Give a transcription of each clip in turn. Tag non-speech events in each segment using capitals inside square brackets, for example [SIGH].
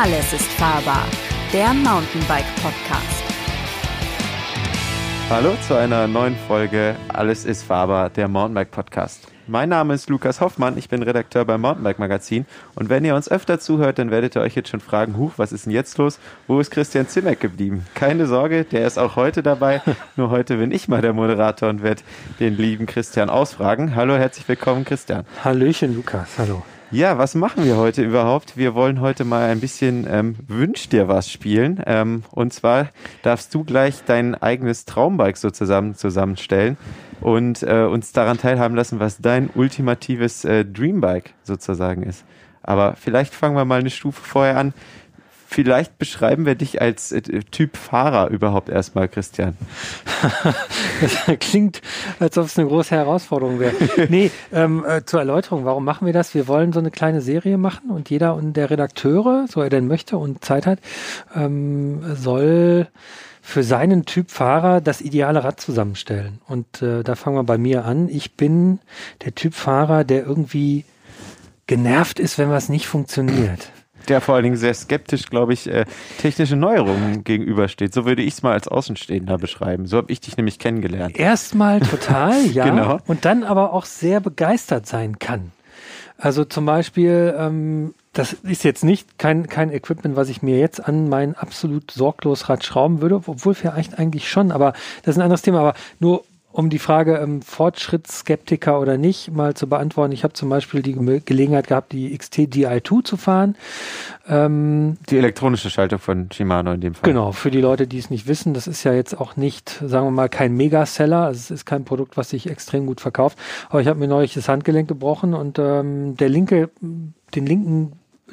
Alles ist fahrbar, der Mountainbike Podcast. Hallo zu einer neuen Folge Alles ist fahrbar, der Mountainbike Podcast. Mein Name ist Lukas Hoffmann, ich bin Redakteur beim Mountainbike Magazin und wenn ihr uns öfter zuhört, dann werdet ihr euch jetzt schon fragen, huch, was ist denn jetzt los? Wo ist Christian Zimmeck geblieben? Keine Sorge, der ist auch heute dabei, [LAUGHS] nur heute bin ich mal der Moderator und werde den lieben Christian ausfragen. Hallo, herzlich willkommen Christian. Hallöchen Lukas, hallo. Ja, was machen wir heute überhaupt? Wir wollen heute mal ein bisschen ähm, Wünsch dir was spielen. Ähm, und zwar darfst du gleich dein eigenes Traumbike so zusammen, zusammenstellen und äh, uns daran teilhaben lassen, was dein ultimatives äh, Dreambike sozusagen ist. Aber vielleicht fangen wir mal eine Stufe vorher an. Vielleicht beschreiben wir dich als äh, Typ Fahrer überhaupt erstmal, Christian. das [LAUGHS] klingt, als ob es eine große Herausforderung wäre. Nee, ähm, äh, zur Erläuterung, warum machen wir das? Wir wollen so eine kleine Serie machen und jeder und der Redakteure, so er denn möchte und Zeit hat, ähm, soll für seinen Typ Fahrer das ideale Rad zusammenstellen. Und äh, da fangen wir bei mir an. Ich bin der Typ Fahrer, der irgendwie genervt ist, wenn was nicht funktioniert der vor allen Dingen sehr skeptisch, glaube ich, äh, technische Neuerungen gegenübersteht. So würde ich es mal als Außenstehender beschreiben. So habe ich dich nämlich kennengelernt. Erstmal total, [LAUGHS] ja. genau. Und dann aber auch sehr begeistert sein kann. Also zum Beispiel, ähm, das ist jetzt nicht kein, kein Equipment, was ich mir jetzt an mein absolut sorglos Rad schrauben würde, obwohl vielleicht eigentlich schon, aber das ist ein anderes Thema. Aber nur um die Frage ähm, Fortschrittsskeptiker oder nicht mal zu beantworten. Ich habe zum Beispiel die Ge Gelegenheit gehabt, die XT Di2 zu fahren. Ähm, die elektronische Schaltung von Shimano in dem Fall. Genau, für die Leute, die es nicht wissen, das ist ja jetzt auch nicht, sagen wir mal, kein Megaseller. Also es ist kein Produkt, was sich extrem gut verkauft. Aber ich habe mir neulich das Handgelenk gebrochen und ähm, der linke, den linken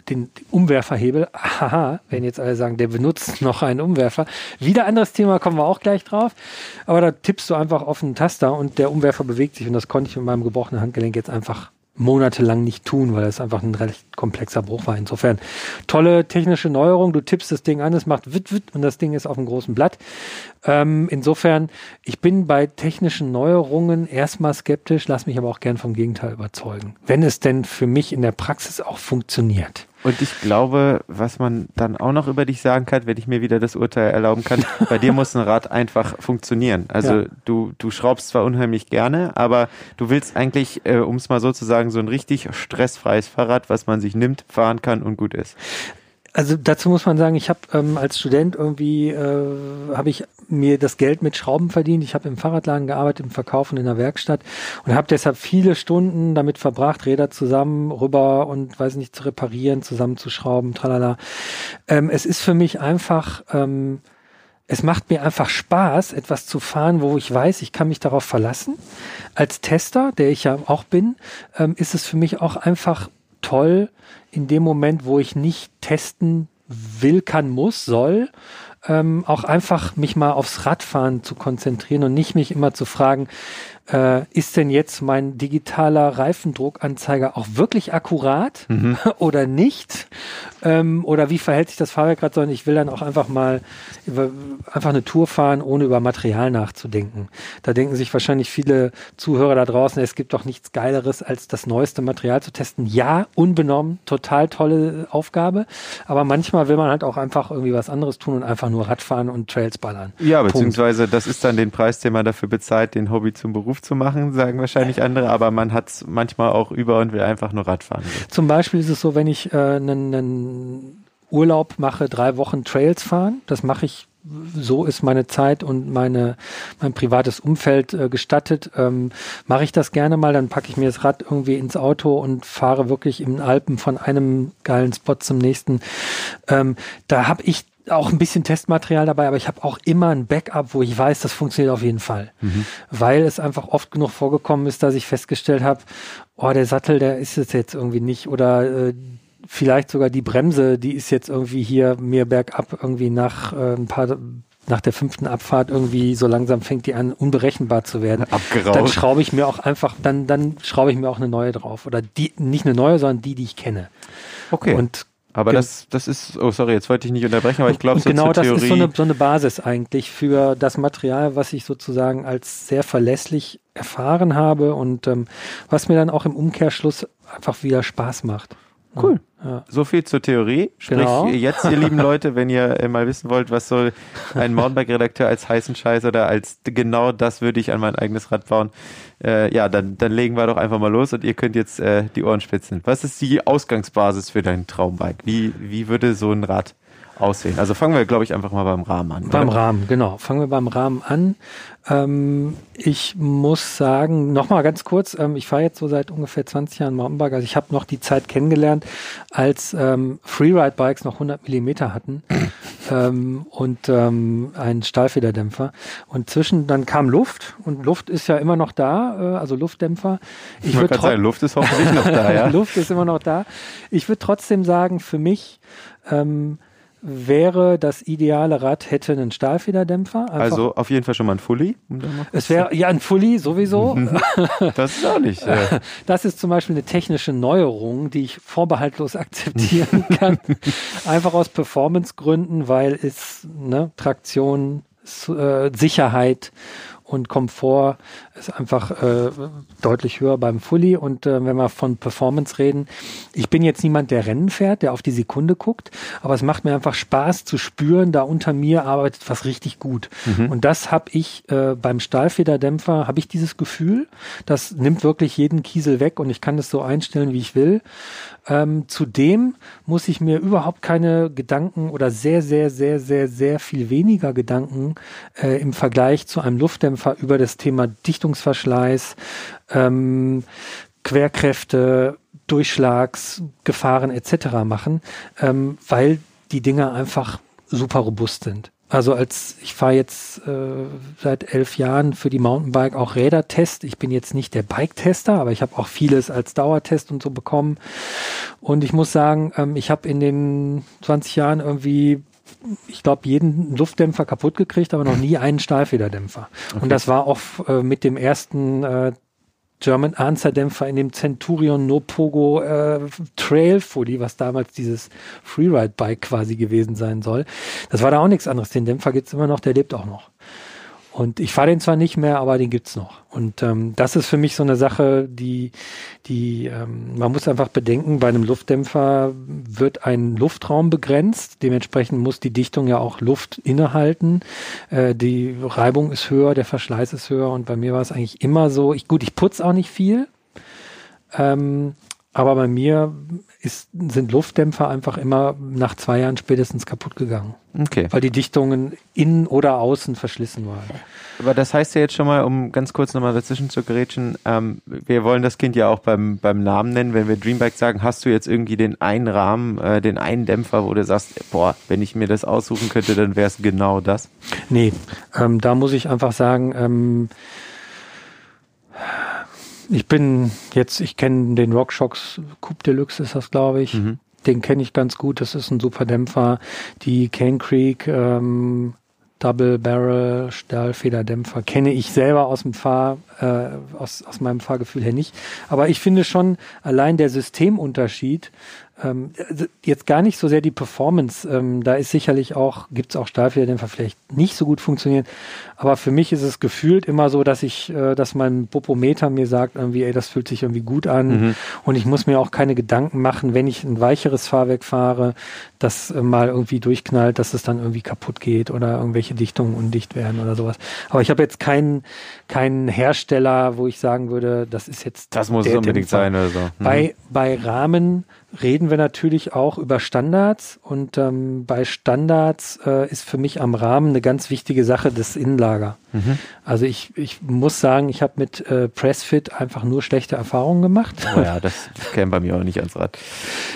den Umwerferhebel. Haha, wenn jetzt alle sagen, der benutzt noch einen Umwerfer. Wieder anderes Thema, kommen wir auch gleich drauf. Aber da tippst du einfach auf einen Taster und der Umwerfer bewegt sich und das konnte ich mit meinem gebrochenen Handgelenk jetzt einfach monatelang nicht tun, weil es einfach ein recht komplexer Bruch war. Insofern tolle technische Neuerung. Du tippst das Ding an, es macht wit wit und das Ding ist auf einem großen Blatt. Ähm, insofern, ich bin bei technischen Neuerungen erstmal skeptisch, lass mich aber auch gern vom Gegenteil überzeugen. Wenn es denn für mich in der Praxis auch funktioniert. Und ich glaube, was man dann auch noch über dich sagen kann, wenn ich mir wieder das Urteil erlauben kann, [LAUGHS] bei dir muss ein Rad einfach funktionieren. Also ja. du, du schraubst zwar unheimlich gerne, aber du willst eigentlich, äh, um es mal so zu sagen, so ein richtig stressfreies Fahrrad, was man sich nimmt, fahren kann und gut ist. Also dazu muss man sagen, ich habe ähm, als Student irgendwie äh, habe ich mir das Geld mit Schrauben verdient. Ich habe im Fahrradladen gearbeitet, im Verkauf und in der Werkstatt und habe deshalb viele Stunden damit verbracht, Räder zusammen rüber und weiß nicht zu reparieren, zusammenzuschrauben, tralala. Ähm, es ist für mich einfach ähm, es macht mir einfach Spaß, etwas zu fahren, wo ich weiß, ich kann mich darauf verlassen. Als Tester, der ich ja auch bin, ähm, ist es für mich auch einfach toll, in dem Moment, wo ich nicht testen will, kann, muss, soll, ähm, auch einfach mich mal aufs Radfahren zu konzentrieren und nicht mich immer zu fragen, äh, ist denn jetzt mein digitaler Reifendruckanzeiger auch wirklich akkurat mhm. [LAUGHS] oder nicht? Ähm, oder wie verhält sich das Fahrwerk gerade, sondern ich will dann auch einfach mal über, einfach eine Tour fahren, ohne über Material nachzudenken. Da denken sich wahrscheinlich viele Zuhörer da draußen, es gibt doch nichts Geileres, als das neueste Material zu testen. Ja, unbenommen, total tolle Aufgabe. Aber manchmal will man halt auch einfach irgendwie was anderes tun und einfach nur Radfahren und Trails ballern. Ja, beziehungsweise Punkt. das ist dann den Preis, den man dafür bezahlt, den Hobby zum Beruf zu machen, sagen wahrscheinlich andere, aber man hat es manchmal auch über und will einfach nur Radfahren. Zum Beispiel ist es so, wenn ich einen Urlaub mache, drei Wochen Trails fahren. Das mache ich so ist meine Zeit und meine mein privates Umfeld äh, gestattet, ähm, mache ich das gerne mal. Dann packe ich mir das Rad irgendwie ins Auto und fahre wirklich im Alpen von einem geilen Spot zum nächsten. Ähm, da habe ich auch ein bisschen Testmaterial dabei, aber ich habe auch immer ein Backup, wo ich weiß, das funktioniert auf jeden Fall. Mhm. Weil es einfach oft genug vorgekommen ist, dass ich festgestellt habe, oh, der Sattel, der ist es jetzt irgendwie nicht oder äh, vielleicht sogar die Bremse, die ist jetzt irgendwie hier mir bergab irgendwie nach äh, ein paar nach der fünften Abfahrt irgendwie so langsam fängt die an unberechenbar zu werden. Abgeraucht. Dann schraube ich mir auch einfach, dann dann schraube ich mir auch eine neue drauf oder die nicht eine neue, sondern die, die ich kenne. Okay. Und aber das, das ist, oh sorry, jetzt wollte ich nicht unterbrechen, aber ich glaube, so genau das Theorie ist so eine, so eine Basis eigentlich für das Material, was ich sozusagen als sehr verlässlich erfahren habe und ähm, was mir dann auch im Umkehrschluss einfach wieder Spaß macht. Cool. Ja. So viel zur Theorie. Sprich, genau. jetzt, ihr lieben [LAUGHS] Leute, wenn ihr äh, mal wissen wollt, was soll ein Mountainbike-Redakteur als heißen Scheiß oder als genau das würde ich an mein eigenes Rad bauen, äh, ja, dann, dann legen wir doch einfach mal los und ihr könnt jetzt äh, die Ohren spitzen. Was ist die Ausgangsbasis für dein Traumbike? Wie, wie würde so ein Rad aussehen? Also fangen wir, glaube ich, einfach mal beim Rahmen an. Beim oder? Rahmen, genau. Fangen wir beim Rahmen an. Ähm, ich muss sagen, nochmal ganz kurz, ähm, ich fahre jetzt so seit ungefähr 20 Jahren Mountainbike. Also ich habe noch die Zeit kennengelernt, als ähm, Freeride-Bikes noch 100 Millimeter hatten [LAUGHS] ähm, und ähm, einen Stahlfederdämpfer. Und zwischen, dann kam Luft und Luft ist ja immer noch da, äh, also Luftdämpfer. Ich, ich würde sagen, Luft ist hoffentlich noch da, [LAUGHS] ja. Luft ist immer noch da. Ich würde trotzdem sagen, für mich ähm, wäre das ideale Rad hätte einen Stahlfederdämpfer. Einfach also auf jeden Fall schon mal ein Fully. es wäre ja ein Fully sowieso. [LAUGHS] das ist auch nicht. Ja. [LAUGHS] Das ist zum Beispiel eine technische Neuerung, die ich vorbehaltlos [LAUGHS] akzeptieren kann. Einfach aus Performancegründen, weil es ne, Traktion, äh, Sicherheit und Komfort ist einfach äh, deutlich höher beim Fully. Und äh, wenn wir von Performance reden, ich bin jetzt niemand, der Rennen fährt, der auf die Sekunde guckt, aber es macht mir einfach Spaß zu spüren, da unter mir arbeitet was richtig gut. Mhm. Und das habe ich äh, beim Stahlfederdämpfer, habe ich dieses Gefühl, das nimmt wirklich jeden Kiesel weg und ich kann das so einstellen, wie ich will. Ähm, zudem muss ich mir überhaupt keine Gedanken oder sehr, sehr, sehr, sehr, sehr viel weniger Gedanken äh, im Vergleich zu einem Luftdämpfer über das Thema Dichtungsverschleiß, ähm, Querkräfte, Durchschlagsgefahren etc. machen, ähm, weil die Dinger einfach super robust sind. Also als ich fahre jetzt äh, seit elf Jahren für die Mountainbike auch Rädertest. Ich bin jetzt nicht der Bike-Tester, aber ich habe auch vieles als Dauertest und so bekommen. Und ich muss sagen, ähm, ich habe in den 20 Jahren irgendwie ich glaube, jeden Luftdämpfer kaputt gekriegt, aber noch nie einen Stahlfederdämpfer. Okay. Und das war auch äh, mit dem ersten äh, German Answer Dämpfer in dem Centurion No Pogo äh, Trail Fully, was damals dieses Freeride Bike quasi gewesen sein soll. Das war da auch nichts anderes. Den Dämpfer gibt's immer noch, der lebt auch noch. Und ich fahre den zwar nicht mehr, aber den gibt's noch. Und ähm, das ist für mich so eine Sache, die, die ähm, man muss einfach bedenken, bei einem Luftdämpfer wird ein Luftraum begrenzt. Dementsprechend muss die Dichtung ja auch Luft innehalten. Äh, die Reibung ist höher, der Verschleiß ist höher. Und bei mir war es eigentlich immer so. Ich, gut, ich putze auch nicht viel. Ähm, aber bei mir ist, sind Luftdämpfer einfach immer nach zwei Jahren spätestens kaputt gegangen. Okay. Weil die Dichtungen innen oder außen verschlissen waren. Aber das heißt ja jetzt schon mal, um ganz kurz nochmal dazwischen zu gerätschen, ähm, wir wollen das Kind ja auch beim, beim Namen nennen. Wenn wir Dreambike sagen, hast du jetzt irgendwie den einen Rahmen, äh, den einen Dämpfer, wo du sagst, boah, wenn ich mir das aussuchen könnte, dann wäre es genau das? Nee, ähm, da muss ich einfach sagen, ähm, ich bin jetzt, ich kenne den RockShox Coupe Deluxe ist das, glaube ich. Mhm. Den kenne ich ganz gut. Das ist ein super Dämpfer. Die Cane Creek ähm, Double Barrel Stahlfederdämpfer kenne ich selber aus dem Fahr, äh, aus, aus meinem Fahrgefühl her nicht. Aber ich finde schon allein der Systemunterschied ähm, jetzt gar nicht so sehr die Performance. Ähm, da ist sicherlich auch, gibt es auch Stahlfederdämpfer vielleicht nicht so gut funktionieren. Aber für mich ist es gefühlt immer so, dass ich, äh, dass mein Popometer mir sagt, irgendwie, ey, das fühlt sich irgendwie gut an. Mhm. Und ich muss mir auch keine Gedanken machen, wenn ich ein weicheres Fahrwerk fahre, das äh, mal irgendwie durchknallt, dass es dann irgendwie kaputt geht oder irgendwelche Dichtungen undicht werden oder sowas. Aber ich habe jetzt keinen keinen Hersteller, wo ich sagen würde, das ist jetzt. Das muss es unbedingt sein oder so. Mhm. Bei, bei Rahmen reden wir natürlich auch über Standards und ähm, bei Standards äh, ist für mich am Rahmen eine ganz wichtige Sache das Innenlager. Mhm. Also ich, ich muss sagen, ich habe mit äh, Pressfit einfach nur schlechte Erfahrungen gemacht. Oh ja, das [LAUGHS] käme bei mir auch nicht ans Rad.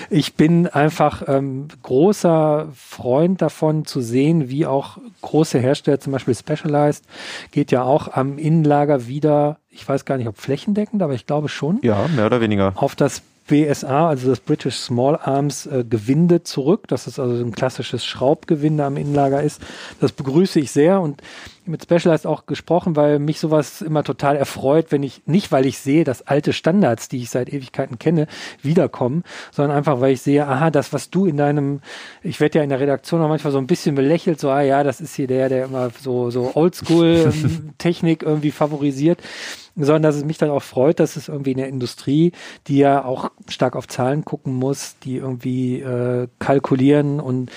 Ich bin einfach ähm, großer Freund davon zu sehen, wie auch große Hersteller, zum Beispiel Specialized, geht ja auch am Innenlager wieder, ich weiß gar nicht, ob flächendeckend, aber ich glaube schon. Ja, mehr oder weniger. Auf das BSA, also das British Small Arms äh, Gewinde zurück, dass es also ein klassisches Schraubgewinde am Innenlager ist. Das begrüße ich sehr und mit Specialized auch gesprochen, weil mich sowas immer total erfreut, wenn ich, nicht weil ich sehe, dass alte Standards, die ich seit Ewigkeiten kenne, wiederkommen, sondern einfach, weil ich sehe, aha, das, was du in deinem, ich werde ja in der Redaktion auch manchmal so ein bisschen belächelt, so, ah ja, das ist hier der, der immer so, so Oldschool-Technik irgendwie favorisiert sondern dass es mich dann auch freut, dass es irgendwie in der Industrie, die ja auch stark auf Zahlen gucken muss, die irgendwie äh, kalkulieren und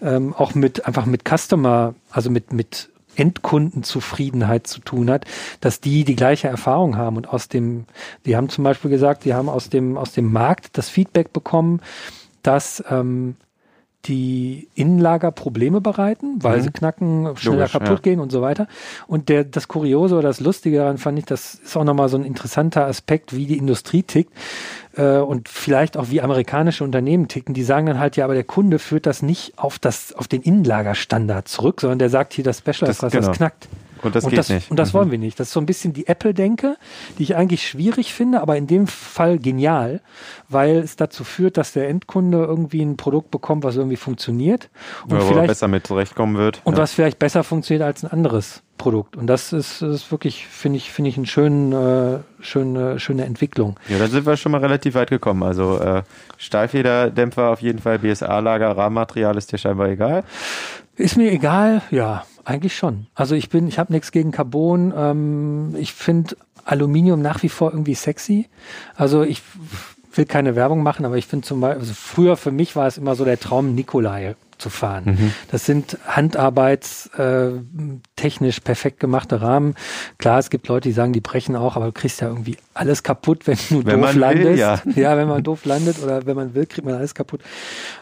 ähm, auch mit einfach mit Customer, also mit mit Endkundenzufriedenheit zu tun hat, dass die die gleiche Erfahrung haben und aus dem, die haben zum Beispiel gesagt, die haben aus dem aus dem Markt das Feedback bekommen, dass ähm, die Innenlager Probleme bereiten, weil mhm. sie knacken, schneller Logisch, kaputt ja. gehen und so weiter. Und der, das Kuriose oder das Lustige daran fand ich, das ist auch nochmal so ein interessanter Aspekt, wie die Industrie tickt äh, und vielleicht auch wie amerikanische Unternehmen ticken. Die sagen dann halt, ja, aber der Kunde führt das nicht auf das, auf den Innenlagerstandard zurück, sondern der sagt hier, das Special das, was genau. das knackt. Und das und geht das, nicht. Und das mhm. wollen wir nicht. Das ist so ein bisschen die Apple-Denke, die ich eigentlich schwierig finde, aber in dem Fall genial, weil es dazu führt, dass der Endkunde irgendwie ein Produkt bekommt, was irgendwie funktioniert. Und ja, vielleicht besser mit zurechtkommen wird. Und ja. was vielleicht besser funktioniert als ein anderes Produkt. Und das ist, ist wirklich, finde ich, finde ich eine schöne, äh, schöne, schöne Entwicklung. Ja, da sind wir schon mal relativ weit gekommen. Also äh, Stahlfederdämpfer auf jeden Fall, BSA-Lager, Rahmenmaterial ist dir scheinbar egal. Ist mir egal, ja. Eigentlich schon. Also ich bin, ich habe nichts gegen Carbon. Ähm, ich finde Aluminium nach wie vor irgendwie sexy. Also ich will keine Werbung machen, aber ich finde zum Beispiel, also früher für mich war es immer so der Traum, Nikolai zu fahren. Mhm. Das sind handarbeitstechnisch äh, perfekt gemachte Rahmen. Klar, es gibt Leute, die sagen, die brechen auch, aber du kriegst ja irgendwie alles kaputt, wenn du wenn doof landest. Will, ja. ja, wenn man doof landet oder wenn man will, kriegt man alles kaputt.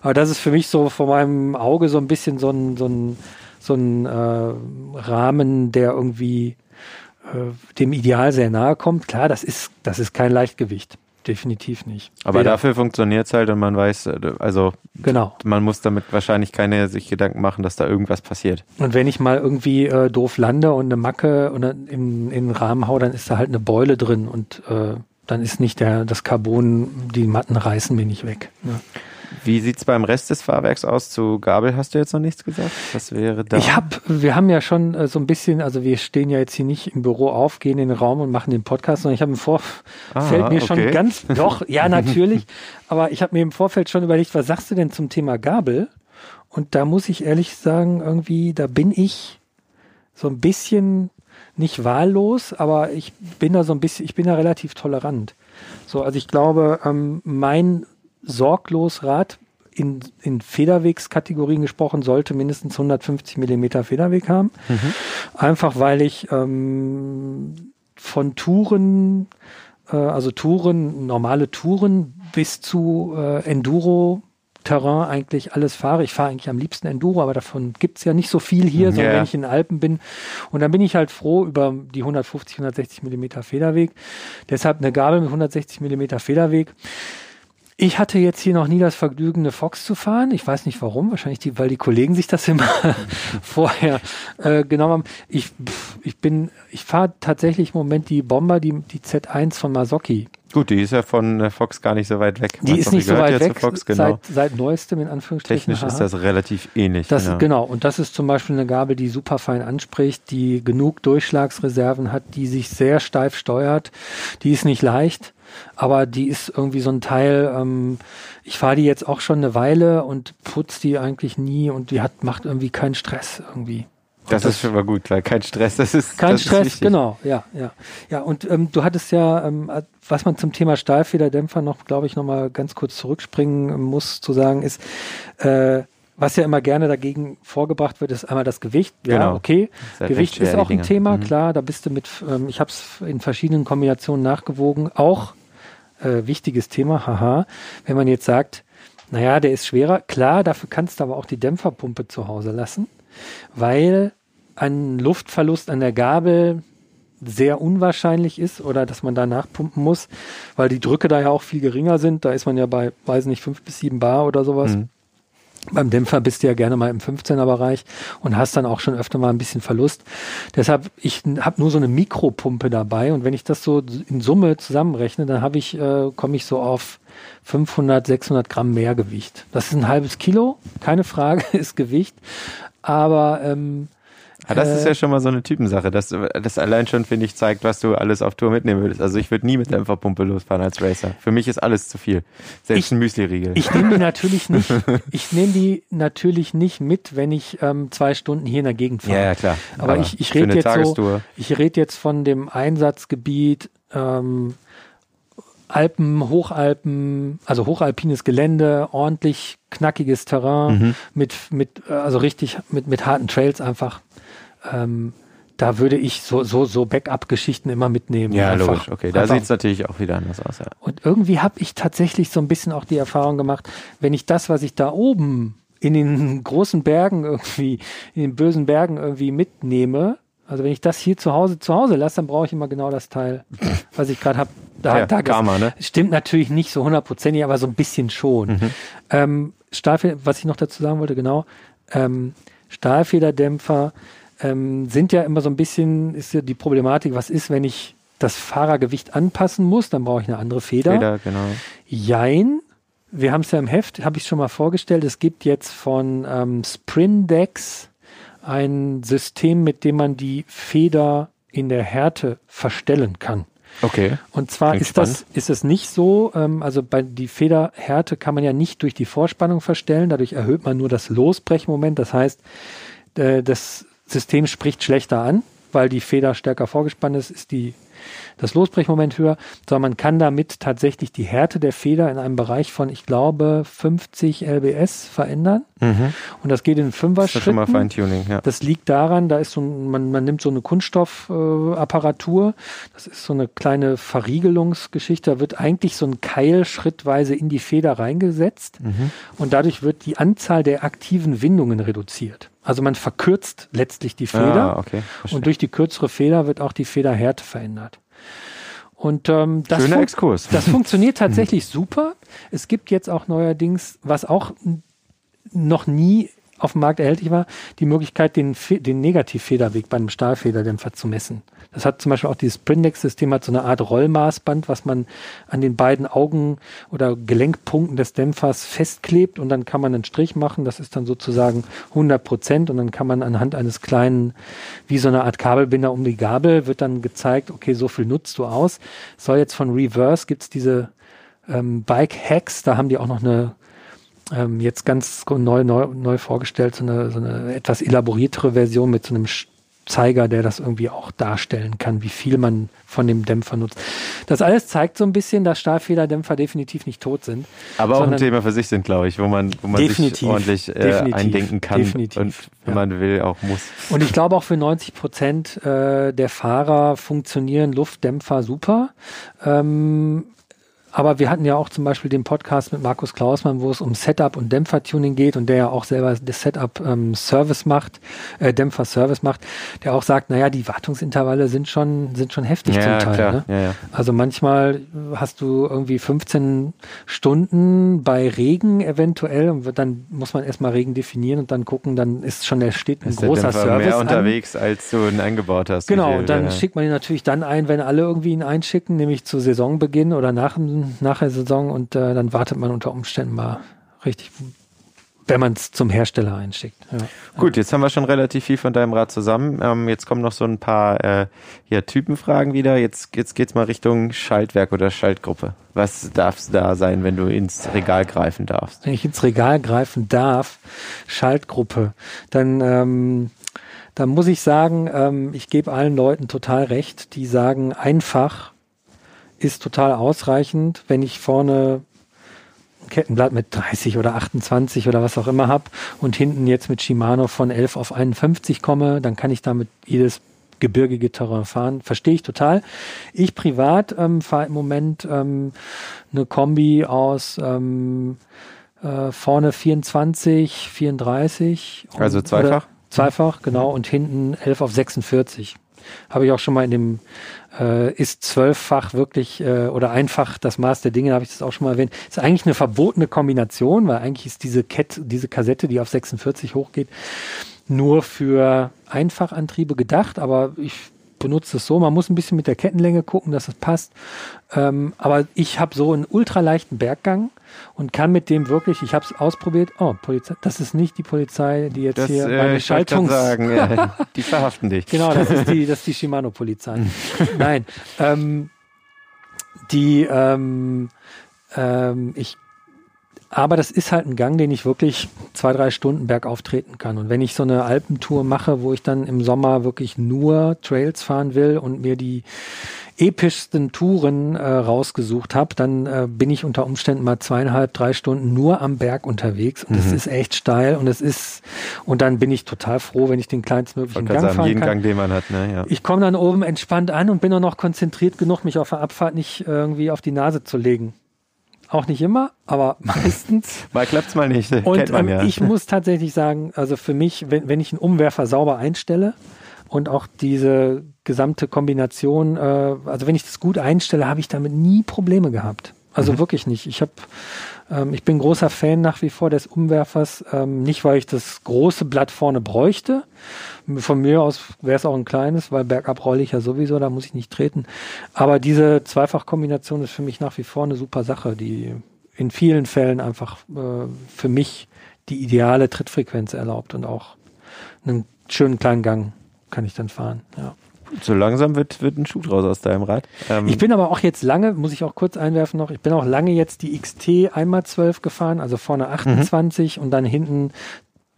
Aber das ist für mich so vor meinem Auge so ein bisschen so ein, so ein so ein äh, Rahmen, der irgendwie äh, dem Ideal sehr nahe kommt. Klar, das ist, das ist kein Leichtgewicht. Definitiv nicht. Aber Weder. dafür funktioniert es halt und man weiß, äh, also genau. man muss damit wahrscheinlich keine sich Gedanken machen, dass da irgendwas passiert. Und wenn ich mal irgendwie äh, doof lande und eine Macke und in, in den Rahmen hau, dann ist da halt eine Beule drin und äh, dann ist nicht der, das Carbon, die Matten reißen mir nicht weg. Ne? Wie sieht es beim Rest des Fahrwerks aus? Zu Gabel hast du jetzt noch nichts gesagt? Was wäre da? Ich habe, wir haben ja schon äh, so ein bisschen, also wir stehen ja jetzt hier nicht im Büro auf, gehen in den Raum und machen den Podcast, sondern ich habe im Vorfeld mir okay. schon ganz, [LAUGHS] doch, ja natürlich, aber ich habe mir im Vorfeld schon überlegt, was sagst du denn zum Thema Gabel? Und da muss ich ehrlich sagen, irgendwie, da bin ich so ein bisschen nicht wahllos, aber ich bin da so ein bisschen, ich bin da relativ tolerant. So, also ich glaube, ähm, mein sorglos Rad in, in Federwegskategorien gesprochen sollte mindestens 150 Millimeter Federweg haben. Mhm. Einfach weil ich ähm, von Touren, äh, also Touren, normale Touren bis zu äh, Enduro Terrain eigentlich alles fahre. Ich fahre eigentlich am liebsten Enduro, aber davon gibt's ja nicht so viel hier, yeah. sondern wenn ich in den Alpen bin. Und dann bin ich halt froh über die 150, 160 Millimeter Federweg. Deshalb eine Gabel mit 160 Millimeter Federweg. Ich hatte jetzt hier noch nie das Vergnügen, eine Fox zu fahren. Ich weiß nicht warum, wahrscheinlich die, weil die Kollegen sich das immer [LAUGHS] vorher äh, genommen haben. Ich, ich bin, ich fahre tatsächlich im Moment die Bomber, die, die Z1 von Masoki. Gut, die ist ja von äh, Fox gar nicht so weit weg. Die Masoki ist nicht so weit weg, Fox, genau. seit, seit neuestem in Anführungsstrichen. Technisch ist das relativ ähnlich. Das, genau. genau, und das ist zum Beispiel eine Gabel, die super fein anspricht, die genug Durchschlagsreserven hat, die sich sehr steif steuert. Die ist nicht leicht aber die ist irgendwie so ein Teil, ähm, ich fahre die jetzt auch schon eine Weile und putze die eigentlich nie und die hat, macht irgendwie keinen Stress irgendwie. Das, das, ist schon mal gut, klar. Kein Stress, das ist kein das Stress, ist genau, ja, ja, ja. Und ähm, du hattest ja, ähm, was man zum Thema Stahlfederdämpfer noch, glaube ich, noch mal ganz kurz zurückspringen muss, zu sagen ist, äh, was ja immer gerne dagegen vorgebracht wird, ist einmal das Gewicht. Ja, genau. okay. Gewicht ist auch ein Thema, mhm. klar. Da bist du mit, ähm, ich habe es in verschiedenen Kombinationen nachgewogen. Auch äh, wichtiges Thema, haha. Wenn man jetzt sagt, naja, der ist schwerer, klar, dafür kannst du aber auch die Dämpferpumpe zu Hause lassen, weil ein Luftverlust an der Gabel sehr unwahrscheinlich ist oder dass man da nachpumpen muss, weil die Drücke da ja auch viel geringer sind. Da ist man ja bei, weiß nicht, fünf bis sieben Bar oder sowas. Mhm. Beim Dämpfer bist du ja gerne mal im 15er Bereich und hast dann auch schon öfter mal ein bisschen Verlust. Deshalb, ich habe nur so eine Mikropumpe dabei und wenn ich das so in Summe zusammenrechne, dann habe ich, äh, komme ich so auf 500, 600 Gramm mehr Gewicht. Das ist ein halbes Kilo, keine Frage, [LAUGHS] ist Gewicht. Aber ähm, Ja, das ist ja schon mal so eine Typensache. Das, das allein schon, finde ich, zeigt, was du alles auf Tour mitnehmen würdest. Also ich würde nie mit Dämpferpumpe losfahren als Racer. Für mich ist alles zu viel. Selbst Ich- ein Müsli-Riegel. Ich nehme die natürlich nicht, [LAUGHS] ich nehme die natürlich nicht mit, wenn ich ähm, zwei Stunden hier in der Gegend fahre. Ja, ja, klar. Aber, ich, ich für rede jetzt so, ich rede jetzt von dem Einsatzgebiet ähm, Alpen, Hochalpen, also hochalpines Gelände, ordentlich knackiges Terrain Mhm. mit mit äh, also richtig mit mit harten Trails einfach. Ähm, da würde ich so so so Backup-Geschichten immer mitnehmen. Ja, einfach, logisch. Okay, da sieht es natürlich auch wieder anders aus. Ja. und irgendwie habe ich tatsächlich so ein bisschen auch die Erfahrung gemacht, wenn ich das, was ich da oben in den großen Bergen irgendwie, in den bösen Bergen irgendwie mitnehme, also wenn ich das hier zu Hause zu Hause lasse, dann brauche ich immer genau das Teil, [LAUGHS] was ich gerade habe. Da, Ja, da Karma, ne? Stimmt natürlich nicht so hundertprozentig, aber so ein bisschen schon. Mhm. Ähm, Stahlfeder, was ich noch dazu sagen wollte, genau, ähm, Stahlfederdämpfer ähm, sind ja immer so ein bisschen, ist ja die Problematik, was ist, wenn ich das Fahrergewicht anpassen muss, dann brauche ich eine andere Feder. Feder, genau. Jein. Wir haben es ja im Heft, habe ich schon mal vorgestellt. Es gibt jetzt von ähm, Sprindex ein System, mit dem man die Feder in der Härte verstellen kann. Okay. Und zwar Klingt ist das, ist es nicht so, ähm, also bei die Federhärte kann man ja nicht durch die Vorspannung verstellen, dadurch erhöht man nur das Losbrechmoment. Das heißt, äh, das System spricht schlechter an, weil die Feder stärker vorgespannt ist, ist die, das Losbrechmoment höher, sondern man kann damit tatsächlich die Härte der Feder in einem Bereich von, ich glaube, 50 lbs verändern. Mhm. Und das geht in Das ist ja schon mal Fünfer-Schritten. Feintuning, ja. Das liegt daran, da ist so ein, man, man nimmt so eine Kunststoffapparatur, äh, das ist so eine kleine Verriegelungsgeschichte, da wird eigentlich so ein Keil schrittweise in die Feder reingesetzt und dadurch wird die Anzahl der aktiven Windungen reduziert. Also man verkürzt letztlich die Feder Ah, okay. Und durch die kürzere Feder wird auch die Federhärte verändert. Und ähm, das, Schöner fun- Exkurs. das funktioniert [LAUGHS] tatsächlich super. Es gibt jetzt auch neuerdings, was auch noch nie auf dem Markt erhältlich war, die Möglichkeit, den, den Negativfederweg bei einem Stahlfederdämpfer zu messen. Das hat zum Beispiel auch dieses Sprindex-System, hat so eine Art Rollmaßband, was man an den beiden Augen oder Gelenkpunkten des Dämpfers festklebt und dann kann man einen Strich machen. Das ist dann sozusagen 100 Prozent und dann kann man anhand eines kleinen, wie so eine Art Kabelbinder um die Gabel, wird dann gezeigt, okay, so viel nutzt du aus. Soll jetzt von Reverse, gibt's diese ähm, Bike-Hacks, da haben die auch noch eine ähm, jetzt ganz neu, neu, neu vorgestellt, so eine, so eine etwas elaboriertere Version mit so einem Zeiger, der das irgendwie auch darstellen kann, wie viel man von dem Dämpfer nutzt. Das alles zeigt so ein bisschen, dass Stahlfederdämpfer definitiv nicht tot sind. Aber auch ein Thema für sich sind, glaube ich, wo man, wo man sich ordentlich äh, eindenken kann definitiv, und wenn ja. man will, auch muss. Und ich glaube auch für 90 Prozent äh, der Fahrer funktionieren Luftdämpfer super. Ähm, aber wir hatten ja auch zum Beispiel den Podcast mit Markus Klausmann, wo es um Setup und Dämpfertuning geht und der ja auch selber das Setup ähm, Service macht, äh, Dämpfer Service macht, der auch sagt, naja, die Wartungsintervalle sind schon, sind schon heftig Ja, zum Teil. klar. Ne? Ja, ja. Also manchmal hast du irgendwie 15 Stunden bei Regen eventuell und dann muss man erstmal Regen definieren und dann gucken, dann ist schon der steht ein Ist der großer Dämpfer Service mehr an. unterwegs, als du ihn eingebaut hast. Genau, und dann schickt man ihn natürlich dann ein, wenn alle irgendwie ihn einschicken, nämlich zu Saisonbeginn oder nach, dem- nach der Saison und äh, dann wartet man unter Umständen mal richtig, wenn man es zum Hersteller einschickt. Ja. Gut, jetzt haben wir schon relativ viel von deinem Rad zusammen. Ähm, jetzt kommen noch so ein paar äh, ja, Typenfragen wieder. Jetzt, jetzt geht's mal Richtung Schaltwerk oder Schaltgruppe. Was darf da sein, wenn du ins Regal greifen darfst? Wenn ich ins Regal greifen darf, Schaltgruppe, dann, ähm, dann muss ich sagen, ähm, ich gebe allen Leuten total recht, die sagen, einfach ist total ausreichend, wenn ich vorne ein Kettenblatt mit 30 oder 28 oder was auch immer habe und hinten jetzt mit Shimano von 11 auf 51 komme, dann kann ich damit jedes gebirgige Terrain fahren. Verstehe ich total. Ich privat ähm, fahre im Moment ähm, eine Kombi aus ähm, äh, vorne 24, 34. und- Also zweifach? Zweifach, genau. Und hinten 11 auf 46. Habe ich auch schon mal in dem äh, ist zwölffach wirklich äh, oder einfach das Maß der Dinge, habe ich das auch schon mal erwähnt. Ist eigentlich eine verbotene Kombination, weil eigentlich ist diese Kette, diese Kassette, die auf 46 hochgeht, nur für Einfachantriebe gedacht, aber ich benutze es so. Man muss ein bisschen mit der Kettenlänge gucken, dass es passt. Ähm, aber ich habe so einen ultraleichten Berggang und kann mit dem wirklich, ich habe es ausprobiert, oh, Polizei, das ist nicht die Polizei, die jetzt Das, hier äh, meine grad Schaltungs... sagen, ja, [LAUGHS] die verhaften dich. Genau, das ist die, [LAUGHS] das ist die Shimano-Polizei. Nein, ähm, die, ähm, ähm, ich, aber das ist halt ein Gang, den ich wirklich zwei, drei Stunden bergauf treten kann. Und wenn ich so eine Alpentour mache, wo ich dann im Sommer wirklich nur Trails fahren will und mir die epischsten Touren äh, rausgesucht habe, dann äh, bin ich unter Umständen mal zweieinhalb, drei Stunden nur am Berg unterwegs und es Mhm. ist echt steil und es ist und dann bin ich total froh, wenn ich den Ich kleinstmöglichen Gang sagen, fahren jeden kann. Gang, den man hat, ne? Ja. Ich komme dann oben entspannt an und bin auch noch konzentriert genug, mich auf der Abfahrt nicht irgendwie auf die Nase zu legen. Auch nicht immer, aber [LAUGHS] meistens. Mal klappt's mal nicht, Und ähm, ja. ich muss tatsächlich sagen, also für mich, wenn, wenn ich einen Umwerfer sauber einstelle und auch diese gesamte Kombination, äh, also wenn ich das gut einstelle, habe ich damit nie Probleme gehabt. Also wirklich nicht. Ich habe, ähm, ich bin großer Fan nach wie vor des Umwerfers. Ähm, nicht, weil ich das große Blatt vorne bräuchte. Von mir aus wäre es auch ein kleines, weil bergab rolle ich ja sowieso, da muss ich nicht treten. Aber diese Zweifachkombination ist für mich nach wie vor eine super Sache, die in vielen Fällen einfach äh, für mich die ideale Trittfrequenz erlaubt und auch einen schönen kleinen Gang kann ich dann fahren. Ja. So langsam wird, wird ein Schuh draus aus deinem Rad. Ähm, Ich bin aber auch jetzt lange, muss ich auch kurz einwerfen noch, ich bin auch lange jetzt die XT einmal 12 gefahren, also vorne 28 und dann hinten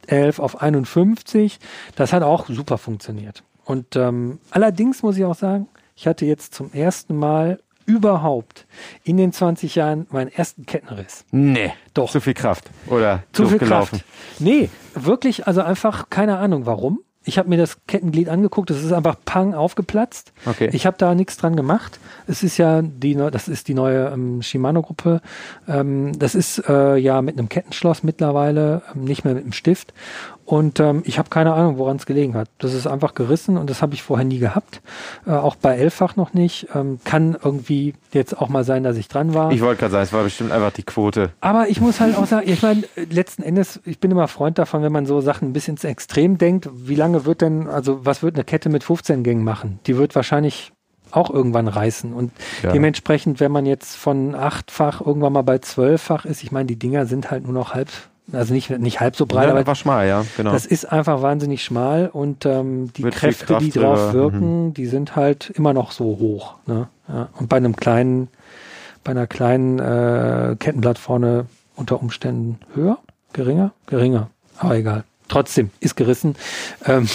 11 auf 51. Das hat auch super funktioniert. Und ähm, allerdings muss ich auch sagen, ich hatte jetzt zum ersten Mal überhaupt in den 20 Jahren meinen ersten Kettenriss. nee, Doch. zu viel Kraft. Oder Zu viel gelaufen. Kraft. Nee, wirklich, also einfach keine Ahnung warum. Ich habe mir das Kettenglied angeguckt, es ist einfach pang aufgeplatzt. Okay. Ich habe da nichts dran gemacht. Es ist ja die, das ist die neue ähm, Shimano-Gruppe. Ähm, das ist äh, ja mit einem Kettenschloss mittlerweile, ähm, nicht mehr mit einem Stift. Und ähm, ich habe keine Ahnung, woran es gelegen hat. Das ist einfach gerissen und das habe ich vorher nie gehabt. Äh, auch bei Elffach noch nicht. Ähm, kann irgendwie jetzt auch mal sein, dass ich dran war. Ich wollte gerade sagen, es war bestimmt einfach die Quote. Aber ich muss halt auch sagen, ich meine, letzten Endes, ich bin immer Freund davon, wenn man so Sachen ein bisschen ins Extrem denkt. Wie lange wird denn, also was wird eine Kette mit 15 Gängen machen? Die wird wahrscheinlich auch irgendwann reißen. Und Ja. dementsprechend, wenn man jetzt von achtfach irgendwann mal bei zwölffach ist, ich meine, die Dinger sind halt nur noch halb, also nicht, nicht halb so breit, Ja, aber einfach schmal, ja, genau. das ist einfach wahnsinnig schmal und ähm, die viel Kräfte, die drauf drüber, wirken, die sind halt immer noch so hoch. Ne? Ja. Und bei einem kleinen, bei einer kleinen äh, Kettenblatt vorne unter Umständen höher, geringer, geringer, aber egal. Trotzdem ist gerissen. Ähm,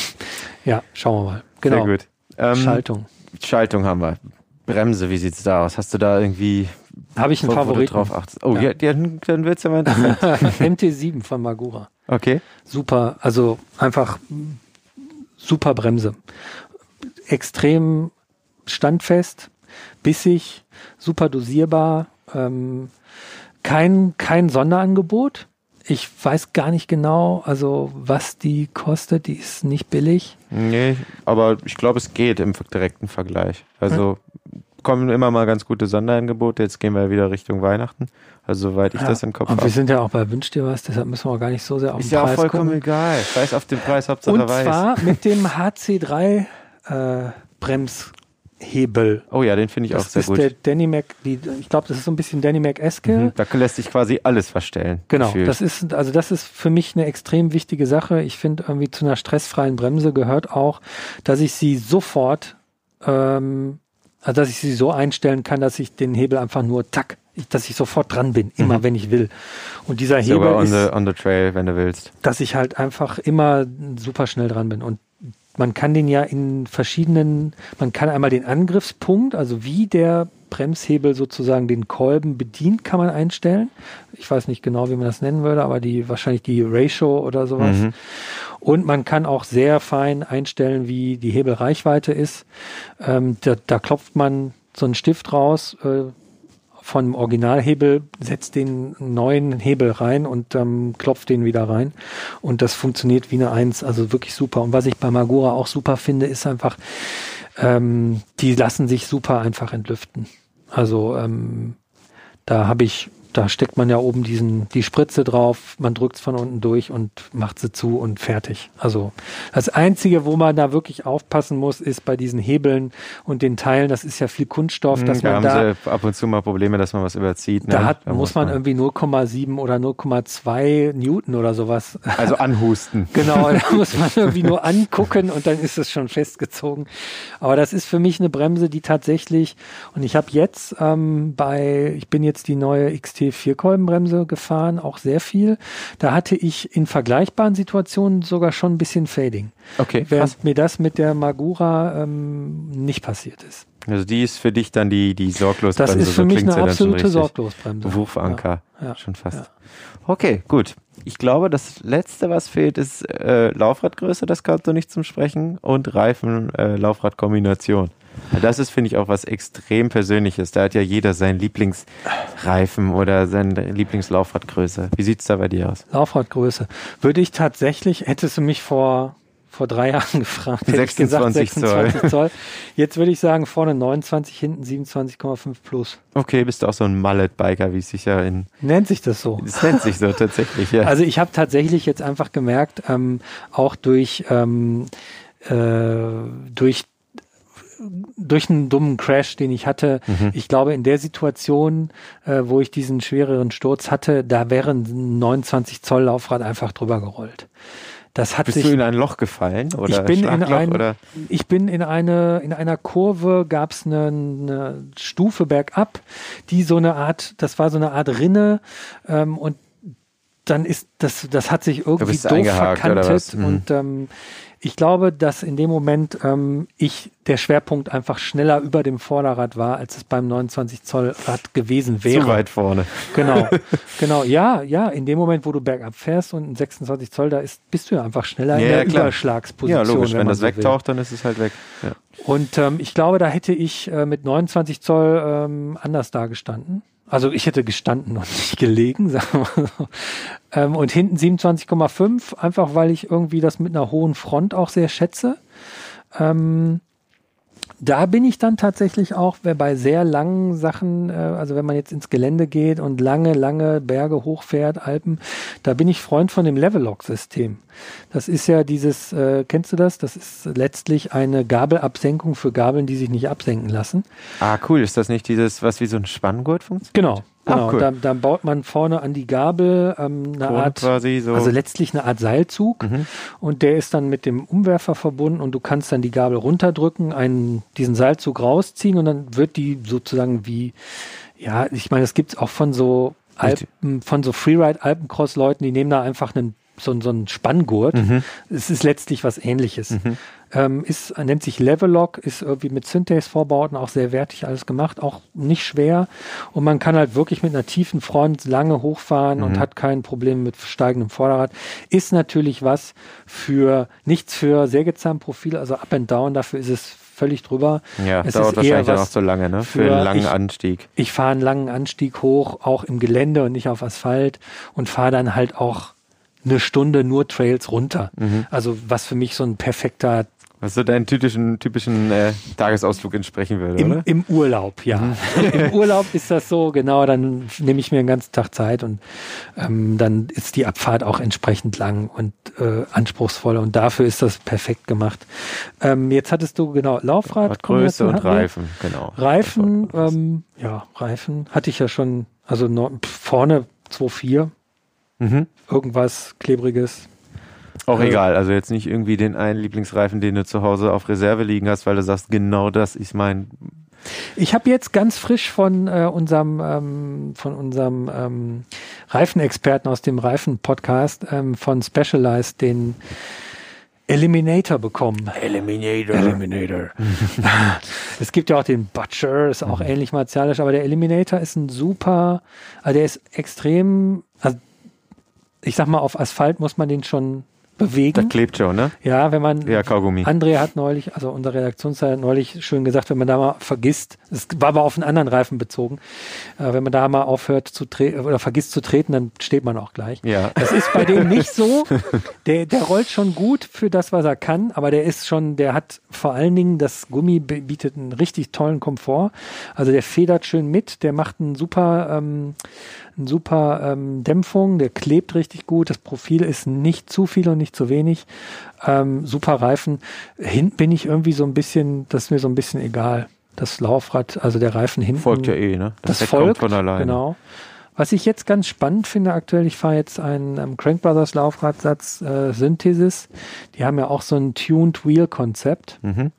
ja, schauen wir mal. Genau. Sehr gut. Ähm, Schaltung. Schaltung haben wir. Bremse, wie sieht's da aus? Hast du da irgendwie Habe ich einen Favoriten. drauf achtest? Oh, Ja. ja. dann, wird's ja mal interessant. MT7 von Magura. Okay. super, also einfach super Bremse. Extrem standfest, bissig, super dosierbar, ähm, kein, kein Sonderangebot. Ich weiß gar nicht genau, also was die kostet, die ist nicht billig. Nee, aber ich glaube, es geht im direkten Vergleich. Also kommen immer mal ganz gute Sonderangebote. Jetzt gehen wir wieder Richtung Weihnachten. Also soweit ich Ja, das im Kopf Und wir habe. sind ja auch bei Wünsch dir was, deshalb müssen wir gar nicht so sehr auf Ist den ja auch Preis vollkommen gucken. egal. Weiß auf den Preis, Hauptsache Und weiß. zwar mit dem HC3 äh, Bremshebel. oh ja, den finde ich auch Das sehr ist gut. der Danimac, die, ich glaube, das ist so ein bisschen Danimac-eske. Mhm. Da lässt sich quasi alles verstellen. Genau, gefühlt. das ist, also das ist für mich eine extrem wichtige Sache. Ich finde irgendwie zu einer stressfreien Bremse gehört auch, dass ich sie sofort, ähm, also dass ich sie so einstellen kann, dass ich den Hebel einfach nur tack, ich, dass ich sofort dran bin, immer wenn ich will. Und dieser Hebel Sogar on ist, the, on the trail, wenn du willst. dass ich halt einfach immer super schnell dran bin. Und man kann den ja in verschiedenen, man kann einmal den Angriffspunkt, also wie der Bremshebel sozusagen den Kolben bedient, kann man einstellen. Ich weiß nicht genau, wie man das nennen würde, aber die wahrscheinlich die Ratio oder sowas. Mhm. Und man kann auch sehr fein einstellen, wie die Hebelreichweite ist. Ähm, da, da klopft man so einen Stift raus, äh, vom Originalhebel, setzt den neuen Hebel rein und ähm, klopft den wieder rein. Und das funktioniert wie eine Eins, also wirklich super. Und was ich bei Magura auch super finde, ist einfach, ähm, die lassen sich super einfach entlüften. Also ähm, da habe ich da steckt man ja oben diesen, die Spritze drauf, man drückt es von unten durch und macht sie zu und fertig. Also das Einzige, wo man da wirklich aufpassen muss, ist bei diesen Hebeln und den Teilen, das ist ja viel Kunststoff, dass da man haben da, sie ab und zu mal Probleme, dass man was überzieht. Ne? da hat, Da muss man irgendwie 0,7 oder 0,2 Newton oder sowas also [LAUGHS] anhusten. Genau, da muss man irgendwie nur angucken und dann ist es schon festgezogen. Aber das ist für mich eine Bremse, die tatsächlich, und ich habe jetzt ähm, bei, ich bin jetzt die neue XT Vierkolbenbremse gefahren, auch sehr viel. Da hatte ich in vergleichbaren Situationen sogar schon ein bisschen Fading. Okay, Während krass. mir das mit der Magura ähm, nicht passiert ist. Also die ist für dich dann die, die Sorglosbremse. Das ist für so mich eine ja absolute. Sorglosbremse. Berufsanker. Ja, ja, schon fast. Okay, gut. Ich glaube, das letzte, was fehlt, ist äh, Laufradgröße, das kannst du nicht zum Sprechen, und Reifen-Laufradkombination. Das ist, finde ich, auch was extrem Persönliches. Da hat ja jeder seinen Lieblingsreifen oder seine Lieblingslaufradgröße. Wie sieht's da bei dir aus? Laufradgröße. Würde ich tatsächlich, hättest du mich vor, vor drei [LAUGHS] Jahren gefragt, hätte ich gesagt 26 Zoll. 26 [LAUGHS] Zoll. Jetzt würde ich sagen, vorne 29, hinten 27,5 plus. Okay, bist du auch so ein Mallet-Biker, wie es sich ja in. Nennt sich das so? Das nennt sich so tatsächlich, ja. Also ich habe tatsächlich jetzt einfach gemerkt, ähm, auch durch, ähm, äh, durch durch einen dummen Crash, den ich hatte. Mhm. Ich glaube, in der Situation, äh, wo ich diesen schwereren Sturz hatte, da wäre ein 29 Zoll Laufrad einfach drüber gerollt. Das hat Bist sich du in ein Loch gefallen oder ich bin in ein, oder? ich bin in eine in einer Kurve gab es eine, eine Stufe bergab, die so eine Art, das war so eine Art Rinne ähm, und dann ist das das hat sich irgendwie doof verkantet? Mhm. und ähm, ich glaube, dass in dem Moment ähm, ich der Schwerpunkt einfach schneller über dem Vorderrad war, als es beim 29 Zoll Rad gewesen wäre. Zu weit vorne. Genau, [LAUGHS] genau, ja, ja, in dem Moment, wo du bergab fährst und ein 26 Zoll da ist, bist du ja einfach schneller in Ja, der klar. Überschlagsposition. Ja, logisch. Wenn, man das so will. wegtaucht, dann ist es halt weg. Ja. Und ähm, ich glaube, da hätte ich äh, mit 29 Zoll ähm, anders dagestanden. Also ich hätte gestanden und [LAUGHS] nicht gelegen, sagen wir mal so. Ähm, und hinten 27,5, einfach weil ich irgendwie das mit einer hohen Front auch sehr schätze. Ähm, da bin ich dann tatsächlich auch wer bei sehr langen Sachen, äh, also wenn man jetzt ins Gelände geht und lange, lange Berge hochfährt, Alpen, da bin ich Freund von dem Levelock-System. Das ist ja dieses, äh, kennst du das? Das ist letztlich eine Gabelabsenkung für Gabeln, die sich nicht absenken lassen. Ah, cool. Ist das nicht dieses, was wie so ein Spanngurt funktioniert? Genau. Genau, cool. da, da baut man vorne an die Gabel ähm, eine Vorne Art, so. also letztlich eine Art Seilzug Mhm. und der ist dann mit dem Umwerfer verbunden und du kannst dann die Gabel runterdrücken, einen, diesen Seilzug rausziehen und dann wird die sozusagen wie, ja, ich meine, es gibt's auch von so Alpen, von so Freeride Alpencross Leuten, die nehmen da einfach einen so, so einen Spanngurt. Mhm. Es ist letztlich was ähnliches. Ähm, ist, nennt sich Levelock, ist irgendwie mit Synthase-Vorbauten auch sehr wertig alles gemacht, auch nicht schwer. Und man kann halt wirklich mit einer tiefen Front lange hochfahren und hat kein Problem mit steigendem Vorderrad. Ist natürlich was für, nichts für Sägezahnprofil, also Up and Down, dafür ist es völlig drüber. Ja, es dauert ist eher wahrscheinlich dann auch so lange, ne? Für, für- einen langen ich- Anstieg. ich fahre einen langen Anstieg hoch, auch im Gelände und nicht auf Asphalt und fahre dann halt auch eine Stunde nur Trails runter. Mhm. Also was für mich so ein perfekter Was so deinen typischen, typischen äh, Tagesausflug entsprechen würde, im, oder? im Urlaub, ja. Mhm. [LAUGHS] Im Urlaub ist das so, genau, dann nehme ich mir einen ganzen Tag Zeit und ähm, dann ist die Abfahrt auch entsprechend lang und äh, anspruchsvoll und dafür ist das perfekt gemacht. Ähm, jetzt hattest du genau Laufrad, Größe und. Reifen, genau. Reifen, ähm, ja, Reifen hatte ich ja schon, also no, vorne 2,4, Mhm. irgendwas klebriges. Auch äh, egal, also jetzt nicht irgendwie den einen Lieblingsreifen, den du zu Hause auf Reserve liegen hast, weil du sagst, genau das ist mein. Ich habe jetzt ganz frisch von äh, unserem ähm, von unserem ähm, Reifenexperten aus dem Reifen-Podcast ähm, von Specialized den Eliminator bekommen. Eliminator. Eliminator. [LAUGHS] es gibt ja auch den Butcher, ist auch ähnlich martialisch, aber der Eliminator ist ein super, also der ist extrem, also ich sag mal, auf Asphalt muss man den schon bewegen. Das klebt schon, ne? Ja, wenn man. Ja, Kaugummi. André hat neulich, also unser Redaktionsleiter hat neulich schön gesagt, wenn man da mal vergisst, es war aber auf einen anderen Reifen bezogen, äh, wenn man da mal aufhört zu treten oder vergisst zu treten, dann steht man auch gleich. Ja. Das ist bei dem nicht so. [LAUGHS] Der, der rollt schon gut für das, was er kann, aber der ist schon, der hat vor allen Dingen, das Gummi bietet einen richtig tollen Komfort. Also der federt schön mit, der macht einen super, ähm, super ähm, Dämpfung, der klebt richtig gut, das Profil ist nicht zu viel und nicht zu wenig, ähm, super Reifen. Hinten bin ich irgendwie so ein bisschen, das ist mir so ein bisschen egal. Das Laufrad, also der Reifen hinten. Folgt ja eh, ne? Das, Fett folgt, von alleine. genau. Was ich jetzt ganz spannend finde aktuell, ich fahre jetzt einen ähm, Crank Brothers Laufradsatz äh, Synthesis. Die haben ja auch so ein Tuned Wheel Konzept. Mhm.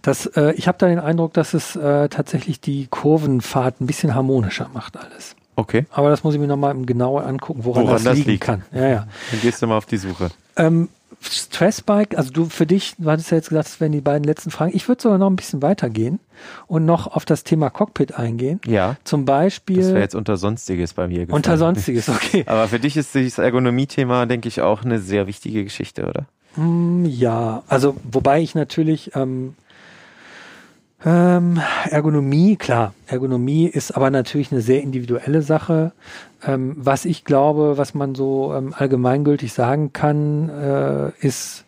Das, äh, ich habe da den Eindruck, dass es äh, tatsächlich die Kurvenfahrt ein bisschen harmonischer macht alles. Okay. Aber das muss ich mir nochmal genauer angucken, woran, Woran das, das liegen liegt. kann. Ja, ja. Dann gehst du mal auf die Suche. Ähm, Stressbike, also du für dich, du hattest ja jetzt gesagt, das wären die beiden letzten Fragen. Ich würde sogar noch ein bisschen weitergehen und noch auf das Thema Cockpit eingehen. Ja. Zum Das wäre Beispiel jetzt unter Sonstiges bei mir gefallen. unter Sonstiges, okay. [LAUGHS] Aber für dich ist dieses Ergonomie-Thema, denke ich, auch eine sehr wichtige Geschichte, oder? Hm, Ja, also wobei ich natürlich ähm, ähm, Ergonomie, klar, Ergonomie ist aber natürlich eine sehr individuelle Sache. Ähm, was ich glaube, was man so ähm, allgemeingültig sagen kann, äh, ist,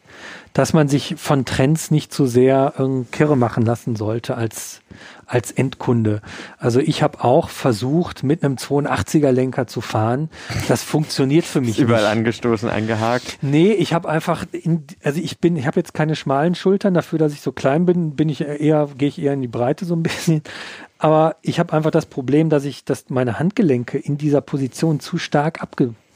dass man sich von Trends nicht zu sehr ähm, kirre machen lassen sollte als als Endkunde. Also ich habe auch versucht, mit einem 82er Lenker zu fahren. Das funktioniert für mich Überall nicht. angestoßen, angehakt. Nee, ich habe einfach, in, also ich bin, ich habe jetzt keine schmalen Schultern. Dafür, dass ich so klein bin, bin ich eher, gehe ich eher in die Breite so ein bisschen. Aber ich habe einfach das Problem, dass ich, dass meine Handgelenke in dieser Position zu stark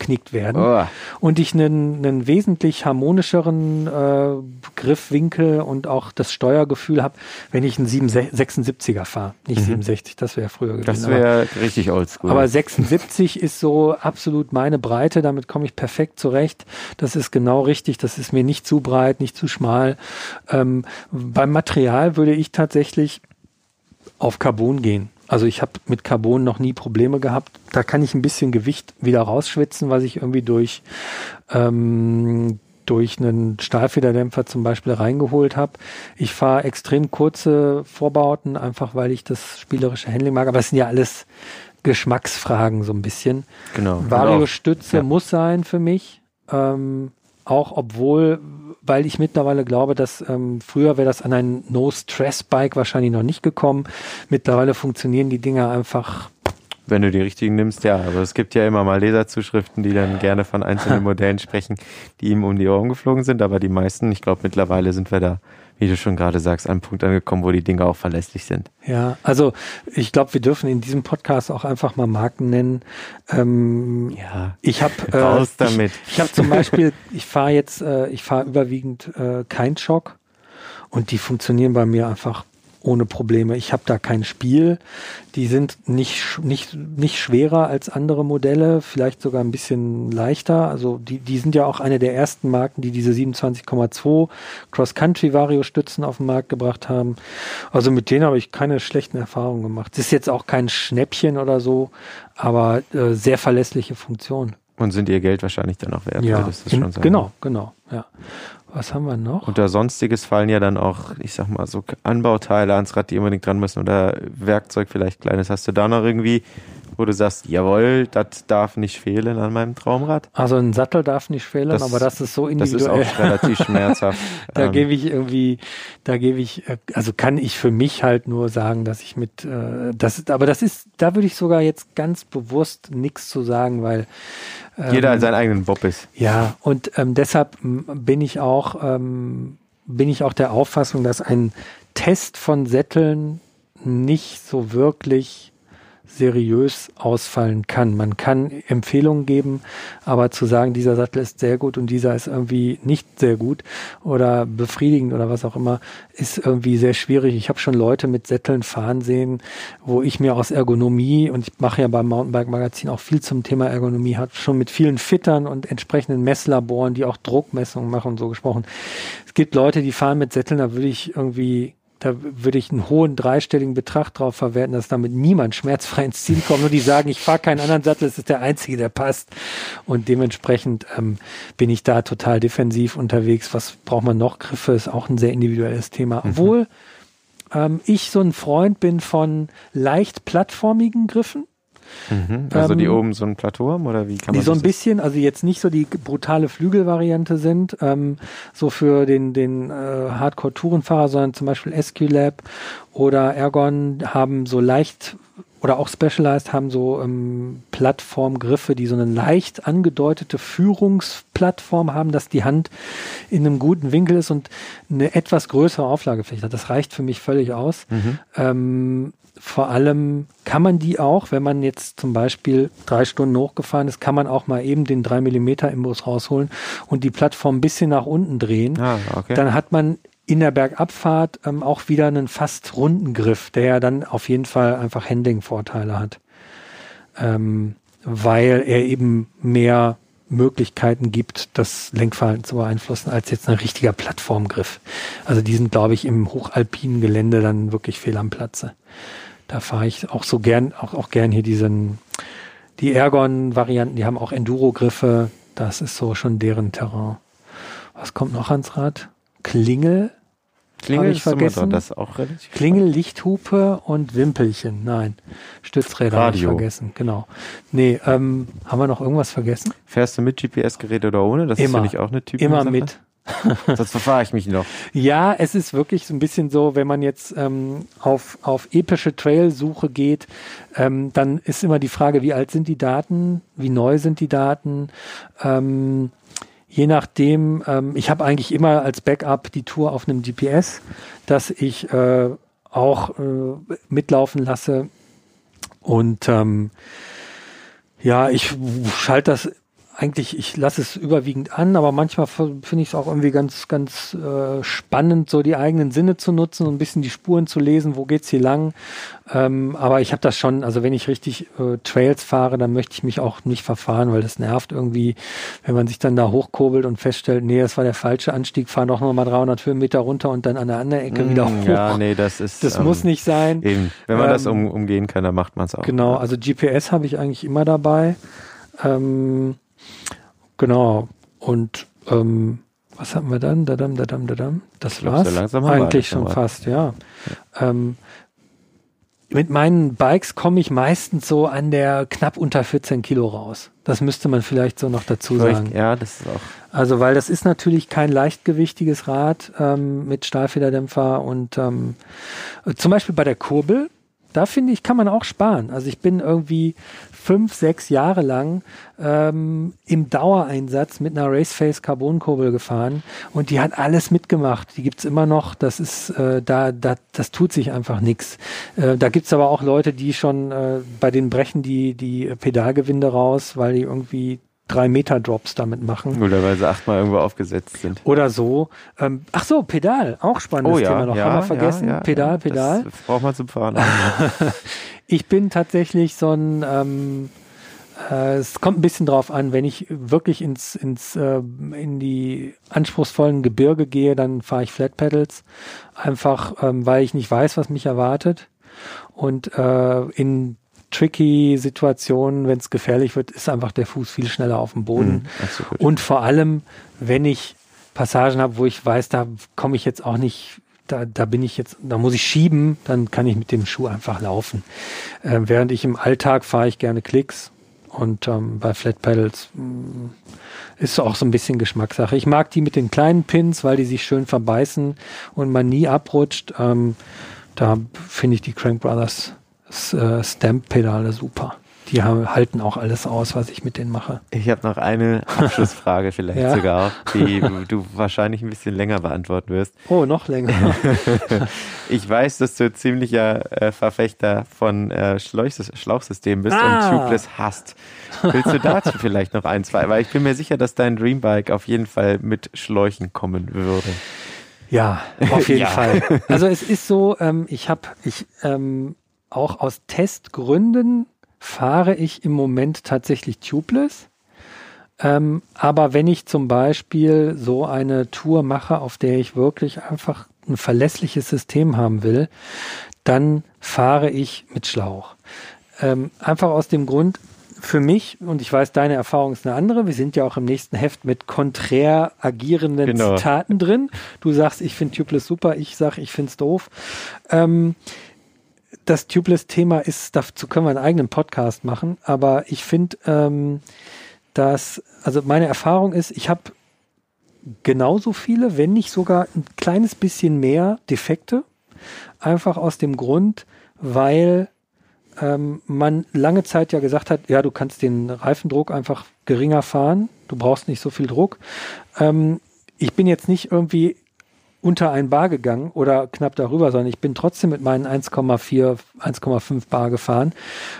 abgeknickt werden Oh. und ich einen, einen wesentlich harmonischeren äh, Griffwinkel und auch das Steuergefühl habe, wenn ich einen 7, 76er fahre. Nicht 67, das wäre früher gewesen. Das wäre richtig oldschool. aber 76 ist so absolut meine Breite, damit komme ich perfekt zurecht. Das ist genau richtig, das ist mir nicht zu breit, nicht zu schmal. Ähm, beim Material würde ich tatsächlich auf Carbon gehen. Also ich habe mit Carbon noch nie Probleme gehabt. Da kann ich ein bisschen Gewicht wieder rausschwitzen, was ich irgendwie durch ähm, durch einen Stahlfederdämpfer zum Beispiel reingeholt habe. Ich fahre extrem kurze Vorbauten, einfach weil ich das spielerische Handling mag. Aber es sind ja alles Geschmacksfragen so ein bisschen. genau. Vario-Stütze ja. muss sein für mich. Ähm, auch obwohl, weil ich mittlerweile glaube, dass ähm, früher wäre das an ein No-Stress-Bike wahrscheinlich noch nicht gekommen. Mittlerweile funktionieren die Dinger einfach. Wenn du die richtigen nimmst, ja. Aber es gibt ja immer mal Leserzuschriften, die dann gerne von einzelnen [LAUGHS] Modellen sprechen, die ihm um die Ohren geflogen sind. Aber die meisten, ich glaube, mittlerweile sind wir da, wie du schon gerade sagst, an einem Punkt angekommen, wo die Dinge auch verlässlich sind. Ja, also ich glaube, wir dürfen in diesem Podcast auch einfach mal Marken nennen. Ähm, Ja. Ich habe äh, Raus damit. Ich, ich habe zum [LAUGHS] Beispiel, ich fahre jetzt, äh, ich fahre überwiegend äh, kein Schock und die funktionieren bei mir einfach ohne Probleme. Ich habe da kein Spiel. Die sind nicht nicht nicht schwerer als andere Modelle, vielleicht sogar ein bisschen leichter. Also die die sind ja auch eine der ersten Marken, die diese 27,2 Cross Country Vario Stützen auf den Markt gebracht haben. Also mit denen habe ich keine schlechten Erfahrungen gemacht. Es ist jetzt auch kein Schnäppchen oder so, aber äh, sehr verlässliche Funktion. Und sind ihr Geld wahrscheinlich dann auch wert. Ja, würdest du in, schon sagen. genau, genau. Ja. Was haben wir noch? Unter Sonstiges fallen ja dann auch, ich sag mal, so Anbauteile ans Rad, die unbedingt dran müssen oder Werkzeug vielleicht kleines. Hast du da noch irgendwie, wo du sagst, jawohl, das darf nicht fehlen an meinem Traumrad? Also ein Sattel darf nicht fehlen, Das- aber das ist so Das ist individuell. auch relativ [LAUGHS] schmerzhaft. da Ähm, gebe ich irgendwie, da gebe ich, äh, also kann ich für mich halt nur sagen, dass ich mit, äh, das, aber das ist, da würde ich sogar jetzt ganz bewusst nichts zu sagen, weil ähm, jeder seinen eigenen Bob ist. Ja, und ähm, deshalb bin ich auch ähm, bin ich auch der Auffassung, dass ein Test von Sätteln nicht so wirklich seriös ausfallen kann. Man kann Empfehlungen geben, aber zu sagen, dieser Sattel ist sehr gut und dieser ist irgendwie nicht sehr gut oder befriedigend oder was auch immer, ist irgendwie sehr schwierig. Ich habe schon Leute mit Sätteln fahren sehen, wo ich mir aus Ergonomie und ich mache ja beim Mountainbike Magazin auch viel zum Thema Ergonomie, hat schon mit vielen Fittern und entsprechenden Messlaboren, die auch Druckmessungen machen und so gesprochen. Es gibt Leute, die fahren mit Sätteln, da würde ich irgendwie da würde ich einen hohen dreistelligen Betrag drauf verwerten, dass damit niemand schmerzfrei ins Ziel kommt. Nur die sagen, ich fahre keinen anderen Sattel, es ist der einzige, der passt. Und dementsprechend ähm, bin ich da total defensiv unterwegs. Was braucht man noch? Griffe ist auch ein sehr individuelles Thema. Obwohl ähm, ich so ein Freund bin von leicht plattformigen Griffen. Mhm. Also die Ähm, oben so ein Plateau haben oder wie kann man Die so ein bisschen, also jetzt nicht so die brutale Flügelvariante sind, ähm, so für den, den äh, Hardcore-Tourenfahrer, sondern zum Beispiel SQ-Lab oder Ergon haben so leicht oder auch Specialized haben so ähm, Plattformgriffe, die so eine leicht angedeutete Führungsplattform haben, dass die Hand in einem guten Winkel ist und eine etwas größere Auflagefläche hat. Das reicht für mich völlig aus. Mhm. Ähm, vor allem kann man die auch, wenn man jetzt zum Beispiel drei Stunden hochgefahren ist, kann man auch mal eben den 3 Millimeter Imbus rausholen und die Plattform ein bisschen nach unten drehen. Ah, okay. Dann hat man in der Bergabfahrt ähm, auch wieder einen fast runden Griff, der ja dann auf jeden Fall einfach Handling-Vorteile hat. Ähm, weil er eben mehr Möglichkeiten gibt, das Lenkverhalten zu beeinflussen, als jetzt ein richtiger Plattformgriff. Also die sind, glaube ich, im hochalpinen Gelände dann wirklich fehl am Platze. Da fahre ich auch so gern, auch, auch gern hier diesen, die Ergon-Varianten, die haben auch Enduro-Griffe. Das ist so schon deren Terrain. Was kommt noch ans Rad? Klingel. Klingel ich vergessen? das auch relativ. Klingel, Lichthupe und Wimpelchen. Nein, Stützräder habe ich Radio. vergessen. Genau. Nee, ähm, haben wir noch irgendwas vergessen? Fährst du mit GPS-Gerät oder ohne? Das Immer. ist für dich auch eine Typ. Immer mit. [LAUGHS] Sonst verfahre ich mich noch. Ja, es ist wirklich so ein bisschen so, wenn man jetzt ähm, auf, auf epische Trailsuche geht, ähm, dann ist immer die Frage, wie alt sind die Daten, wie neu sind die Daten. Ähm, je nachdem, ähm, ich habe eigentlich immer als Backup die Tour auf einem GPS, dass ich äh, auch äh, mitlaufen lasse. Und ähm, ja, ich schalte das eigentlich, ich lasse es überwiegend an, aber manchmal finde ich es auch irgendwie ganz, ganz äh, spannend, so die eigenen Sinne zu nutzen und ein bisschen die Spuren zu lesen, wo geht's hier lang. Ähm, aber ich habe das schon, also wenn ich richtig äh, Trails fahre, dann möchte ich mich auch nicht verfahren, weil das nervt irgendwie, wenn man sich dann da hochkurbelt und feststellt, nee, das war der falsche Anstieg, fahr doch nochmal 300 Höhenmeter runter und dann an der anderen Ecke wieder Mm, hoch. Ja, nee, das ist. das ähm, muss nicht sein. Eben. Wenn man das Ähm, um, umgehen kann, dann macht man es auch. Genau, also GPS habe ich eigentlich immer dabei. Ähm, genau. Und ähm, was hatten wir dann? Dadam, dadam, dadam. Das glaub, war's. so haben wir eigentlich schon soweit. fast, ja. Ähm, mit meinen Bikes komme ich meistens so an der knapp unter 14 Kilo raus. Das müsste man vielleicht so noch dazu sagen. Vielleicht, ja, das ist auch. Also, weil das ist natürlich kein leichtgewichtiges Rad ähm, mit Stahlfederdämpfer und ähm, zum Beispiel bei der Kurbel, da finde ich, kann man auch sparen. Also ich bin irgendwie fünf, sechs Jahre lang ähm, im Dauereinsatz mit einer Raceface Carbonkurbel gefahren und die hat alles mitgemacht. Die gibt's immer noch. Das ist äh, da, da, das tut sich einfach nichts. Äh, da gibt's aber auch Leute, die schon äh, bei denen brechen die die Pedalgewinde raus, weil die irgendwie drei Meter Drops damit machen. Oder weil sie achtmal irgendwo aufgesetzt sind. Oder so. Ähm, ach so, Pedal, auch spannendes Thema noch. Haben wir vergessen. ja, ja, Pedal, ja. Pedal. Das braucht man zum Fahren. [LAUGHS] Ich bin tatsächlich so ein, ähm, äh, es kommt ein bisschen drauf an, wenn ich wirklich ins, ins, äh, in die anspruchsvollen Gebirge gehe, dann fahre ich Flat Pedals. Einfach, ähm, weil ich nicht weiß, was mich erwartet. Und äh, in tricky Situationen, wenn es gefährlich wird, ist einfach der Fuß viel schneller auf dem Boden. Mhm. Und vor allem, wenn ich Passagen habe, wo ich weiß, da komme ich jetzt auch nicht, da, da bin ich jetzt, da muss ich schieben, dann kann ich mit dem Schuh einfach laufen. Äh, während ich im Alltag fahre ich gerne Klicks und ähm, bei Flat Pedals mh, ist auch so ein bisschen Geschmackssache. Ich mag die mit den kleinen Pins, weil die sich schön verbeißen und man nie abrutscht. Ähm, da finde ich die Crank Brothers Stamp-Pedale super. Die haben, halten auch alles aus, was ich mit denen mache. Ich habe noch eine Abschlussfrage [LAUGHS] vielleicht Ja. sogar, auch, die du- wahrscheinlich ein bisschen länger beantworten wirst. Oh, noch länger. [LAUGHS] Ich weiß, dass du ziemlicher äh, Verfechter von äh, Schlauchsys- Schlauchsystemen bist Ah. und Tubeless hast. Willst du dazu vielleicht noch ein, zwei? Weil ich bin mir sicher, dass dein Dreambike auf jeden Fall mit Schläuchen kommen würde. Ja, auf [LAUGHS] jeden Ja. Fall. Also es ist so, ähm, ich habe, ich ähm, auch aus Testgründen fahre ich im Moment tatsächlich tubeless. Ähm, aber wenn ich zum Beispiel so eine Tour mache, auf der ich wirklich einfach ein verlässliches System haben will, dann fahre ich mit Schlauch. Ähm, einfach aus dem Grund, für mich, und ich weiß, deine Erfahrung ist eine andere, wir sind ja auch im nächsten Heft mit konträr agierenden Genau. Zitaten drin. Du sagst, ich finde Tubeless super, ich sag, ich find's doof. Ähm, das Tubeless-Thema ist, dazu können wir einen eigenen Podcast machen, aber ich finde, ähm, dass, also meine Erfahrung ist, ich habe genauso viele, wenn nicht sogar ein kleines bisschen mehr Defekte. Einfach aus dem Grund, weil ähm, man lange Zeit ja gesagt hat, ja, du kannst den Reifendruck einfach geringer fahren, du brauchst nicht so viel Druck. Ähm, ich bin jetzt nicht irgendwie unter ein Bar gegangen oder knapp darüber, sondern ich bin trotzdem mit meinen 1,4, 1,5 Bar gefahren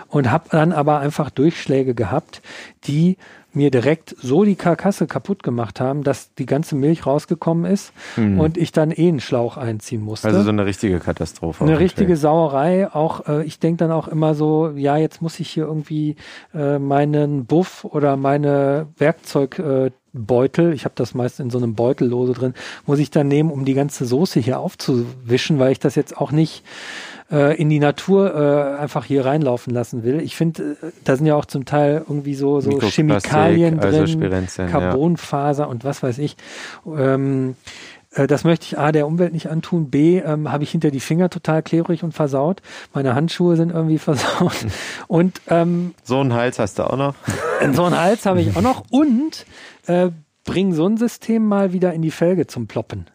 und habe dann aber einfach Durchschläge gehabt, die mir direkt so die Karkasse kaputt gemacht haben, dass die ganze Milch rausgekommen ist Mhm. und ich dann eh einen Schlauch einziehen musste. Also so eine richtige Katastrophe. Eine richtige. Sauerei. Auch äh, ich denke dann auch immer so, ja, jetzt muss ich hier irgendwie äh, meinen Buff oder meine Werkzeugbeutel, äh, Beutel, ich habe das meist in so einem Beutellose drin, muss ich dann nehmen, um die ganze Soße hier aufzuwischen, weil ich das jetzt auch nicht äh, in die Natur äh, einfach hier reinlaufen lassen will. Ich finde, äh, da sind ja auch zum Teil irgendwie so, so Chemikalien also drin, ja. Carbonfaser und was weiß ich. Ähm, äh, das möchte ich A, der Umwelt nicht antun. B, ähm, habe ich hinter die Finger total klebrig und versaut. Meine Handschuhe sind irgendwie [LAUGHS] versaut. Und ähm, So einen Hals hast du auch noch. [LAUGHS] so einen Hals habe ich auch noch. Und äh, bring so ein System mal wieder in die Felge zum Ploppen.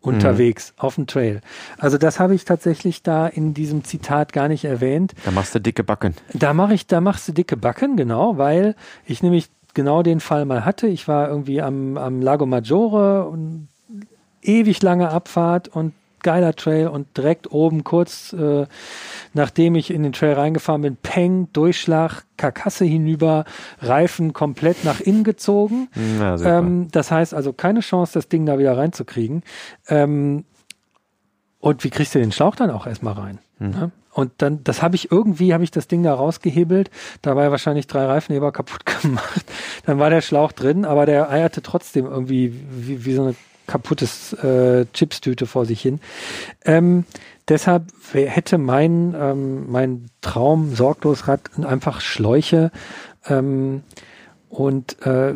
Unterwegs, auf dem Trail. Also das habe ich tatsächlich da in diesem Zitat gar nicht erwähnt. Da machst du dicke Backen. Da mache ich, da machst du dicke Backen, genau, weil ich nämlich genau den Fall mal hatte. Ich war irgendwie am, am Lago Maggiore und ewig lange Abfahrt und geiler Trail und direkt oben kurz äh, nachdem ich in den Trail reingefahren bin, Peng, Durchschlag, Karkasse hinüber, Reifen komplett nach innen gezogen. Na. Ähm, das heißt also keine Chance, das Ding da wieder reinzukriegen. Ähm, und wie kriegst du den Schlauch dann auch erstmal rein? Ne? Und dann, das habe ich irgendwie, habe ich das Ding da rausgehebelt, dabei wahrscheinlich drei Reifenheber [LAUGHS] kaputt gemacht. Dann war der Schlauch drin, aber der eierte trotzdem irgendwie wie, wie so eine kaputtes äh, Chipstüte vor sich hin. Ähm, deshalb hätte mein, ähm, mein Traum Sorglosrad einfach Schläuche ähm, und äh,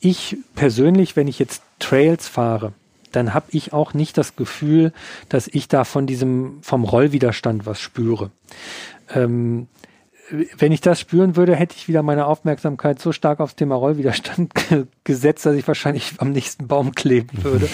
ich persönlich, wenn ich jetzt Trails fahre, dann habe ich auch nicht das Gefühl, dass ich da von diesem, vom Rollwiderstand was spüre. Ähm, wenn ich das spüren würde, hätte ich wieder meine Aufmerksamkeit so stark aufs Thema Rollwiderstand [LAUGHS] ge- gesetzt, dass ich wahrscheinlich am nächsten Baum kleben würde.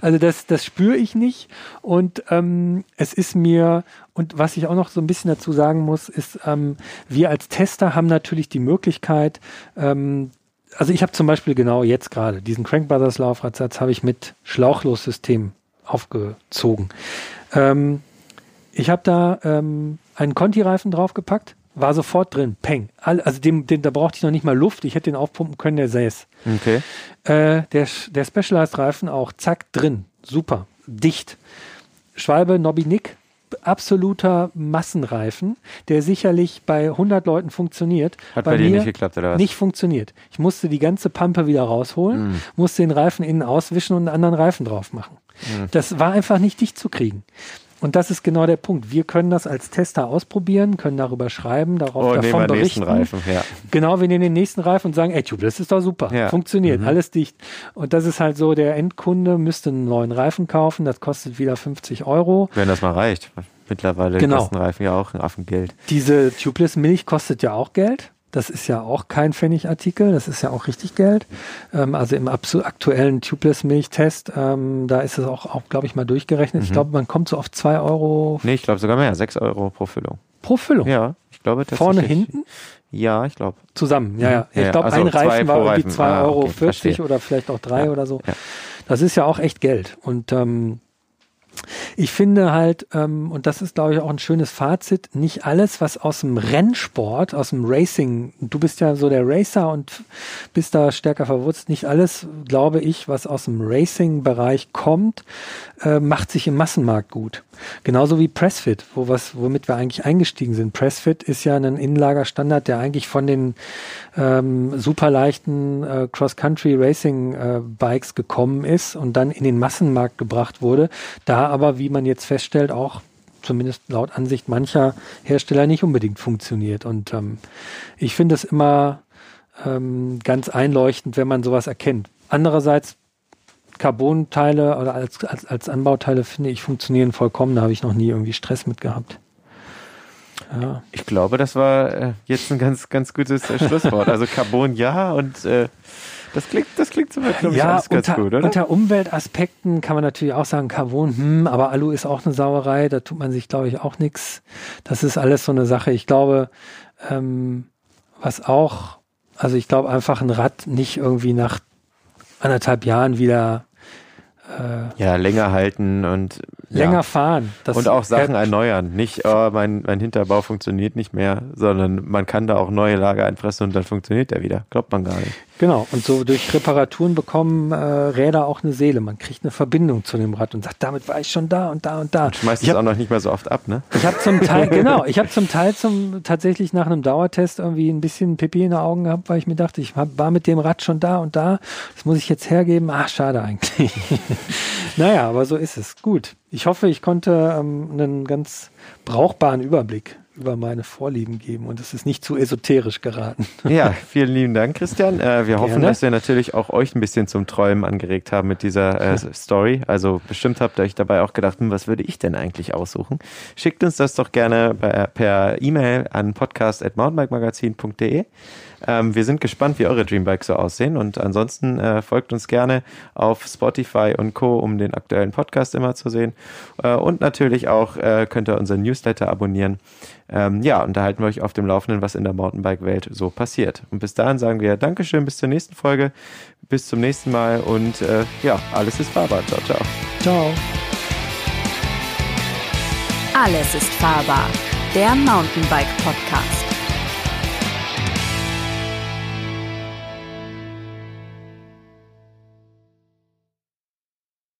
Also das, das spüre ich nicht. Und ähm, es ist mir, und was ich auch noch so ein bisschen dazu sagen muss, ist, ähm, wir als Tester haben natürlich die Möglichkeit, ähm, also ich habe zum Beispiel genau jetzt gerade diesen Crank Brothers Laufradsatz habe ich mit Schlauchlossystem aufgezogen. Ähm, ich habe da ähm, einen Conti-Reifen draufgepackt, war sofort drin, peng. Also dem, dem, da brauchte ich noch nicht mal Luft, ich hätte den aufpumpen können, der säß. Okay. Äh, der, der Specialized-Reifen auch, zack, drin, super, dicht. Schwalbe Nobby Nick, absoluter Massenreifen, der sicherlich bei 100 Leuten funktioniert. Hat bei dir nicht geklappt, oder was? Nicht funktioniert. Ich musste die ganze Pampe wieder rausholen, Mhm. musste den Reifen innen auswischen und einen anderen Reifen drauf machen. Mhm. Das war einfach nicht dicht zu kriegen. Und das ist genau der Punkt. Wir können das als Tester ausprobieren, können darüber schreiben, darauf Oh, nehmen davon wir den nächsten berichten. Reifen, ja. Genau, wir nehmen den nächsten Reifen und sagen, ey, Tube, das ist doch super. Ja. Funktioniert, Mhm. alles dicht. Und das ist halt so, der Endkunde müsste einen neuen Reifen kaufen, das kostet wieder 50 Euro. Wenn das mal reicht. Mittlerweile Genau. kosten Reifen ja auch ein Affengeld. Diese Tubeless Milch kostet ja auch Geld. Das ist ja auch kein Pfennigartikel, das ist ja auch richtig Geld. Ähm, also im aktuellen Tubeless Milchtest, ähm, da ist es auch, auch glaube ich, mal durchgerechnet. Ich Mhm. glaube, man kommt so auf zwei Euro Nee, ich glaube sogar mehr. 6 Euro pro Füllung. pro Füllung. Ja, ich glaube Vorne, hinten? Ja, ich glaube. Zusammen, ja, ja. Ja, Ich glaube, also ein Reifen war irgendwie Reifen. 2,40 Ah, Euro okay, verstehe. oder vielleicht auch drei Ja, oder so. ja. Das ist ja auch echt Geld. Und ähm, ich finde halt, ähm, und das ist, glaube ich, auch ein schönes Fazit, nicht alles, was aus dem Rennsport, aus dem Racing, du bist ja so der Racer und bist da stärker verwurzt, nicht alles, glaube ich, was aus dem Racing-Bereich kommt, äh, macht sich im Massenmarkt gut. Genauso wie Pressfit, wo was, womit wir eigentlich eingestiegen sind. Pressfit ist ja ein Innenlagerstandard, der eigentlich von den ähm, super leichten äh, Cross-Country-Racing-Bikes gekommen ist und dann in den Massenmarkt gebracht wurde. Da aber, wie man jetzt feststellt, auch zumindest laut Ansicht mancher Hersteller nicht unbedingt funktioniert. Und ähm, ich finde es immer ähm, ganz einleuchtend, wenn man sowas erkennt. Andererseits Carbon-Teile oder als, als, als Anbauteile finde ich funktionieren vollkommen. Da habe ich noch nie irgendwie Stress mit gehabt. Ja. Ich glaube, das war äh, jetzt ein ganz, ganz gutes äh, Schlusswort. Also Carbon ja und äh, das klingt, das klingt glaube ich, Ja, alles ganz unter, gut, oder? unter Umweltaspekten kann man natürlich auch sagen, Carbon, hm, aber Alu ist auch eine Sauerei, da tut man sich, glaube ich, auch nichts. Das ist alles so eine Sache. Ich glaube, ähm, was auch, also ich glaube einfach ein Rad nicht irgendwie nach anderthalb Jahren wieder äh, ja, länger halten und länger ja. fahren. Und auch Sachen erneuern. Nicht, oh, mein, mein Hinterbau funktioniert nicht mehr, sondern man kann da auch neue Lager einfressen und dann funktioniert der wieder. Glaubt man gar nicht. Genau, und so durch Reparaturen bekommen äh, Räder auch eine Seele. Man kriegt eine Verbindung zu dem Rad und sagt, damit war ich schon da und da und da. Schmeißt Ich es auch noch nicht mehr so oft ab, ne? Ich habe zum Teil, [LAUGHS] genau, ich habe zum Teil zum tatsächlich nach einem Dauertest irgendwie ein bisschen Pipi in den Augen gehabt, weil ich mir dachte, ich war mit dem Rad schon da und da. Das muss ich jetzt hergeben. Ach, schade eigentlich. [LAUGHS] naja, aber so ist es. Gut. Ich hoffe, ich konnte ähm, einen ganz brauchbaren Überblick über meine Vorlieben geben und es ist nicht zu esoterisch geraten. [LAUGHS] Ja, vielen lieben Dank, Christian. Äh, wir hoffen, Gerne. dass wir natürlich auch euch ein bisschen zum Träumen angeregt haben mit dieser äh, Story. Also bestimmt habt ihr euch dabei auch gedacht, hm, was würde ich denn eigentlich aussuchen? Schickt uns das doch gerne per E-Mail an podcast.mountainbikemagazin.de. Ähm, wir sind gespannt, wie eure Dreambikes so aussehen und ansonsten äh, folgt uns gerne auf Spotify und Co., um den aktuellen Podcast immer zu sehen. Äh, und natürlich auch äh, könnt ihr unseren Newsletter abonnieren. Ähm, ja, und da halten wir euch auf dem Laufenden, was in der Mountainbike-Welt so passiert. Und bis dahin sagen wir Dankeschön, bis zur nächsten Folge, bis zum nächsten Mal und äh, ja, alles ist fahrbar. Ciao, ciao. Ciao. Alles ist fahrbar. Der Mountainbike Podcast.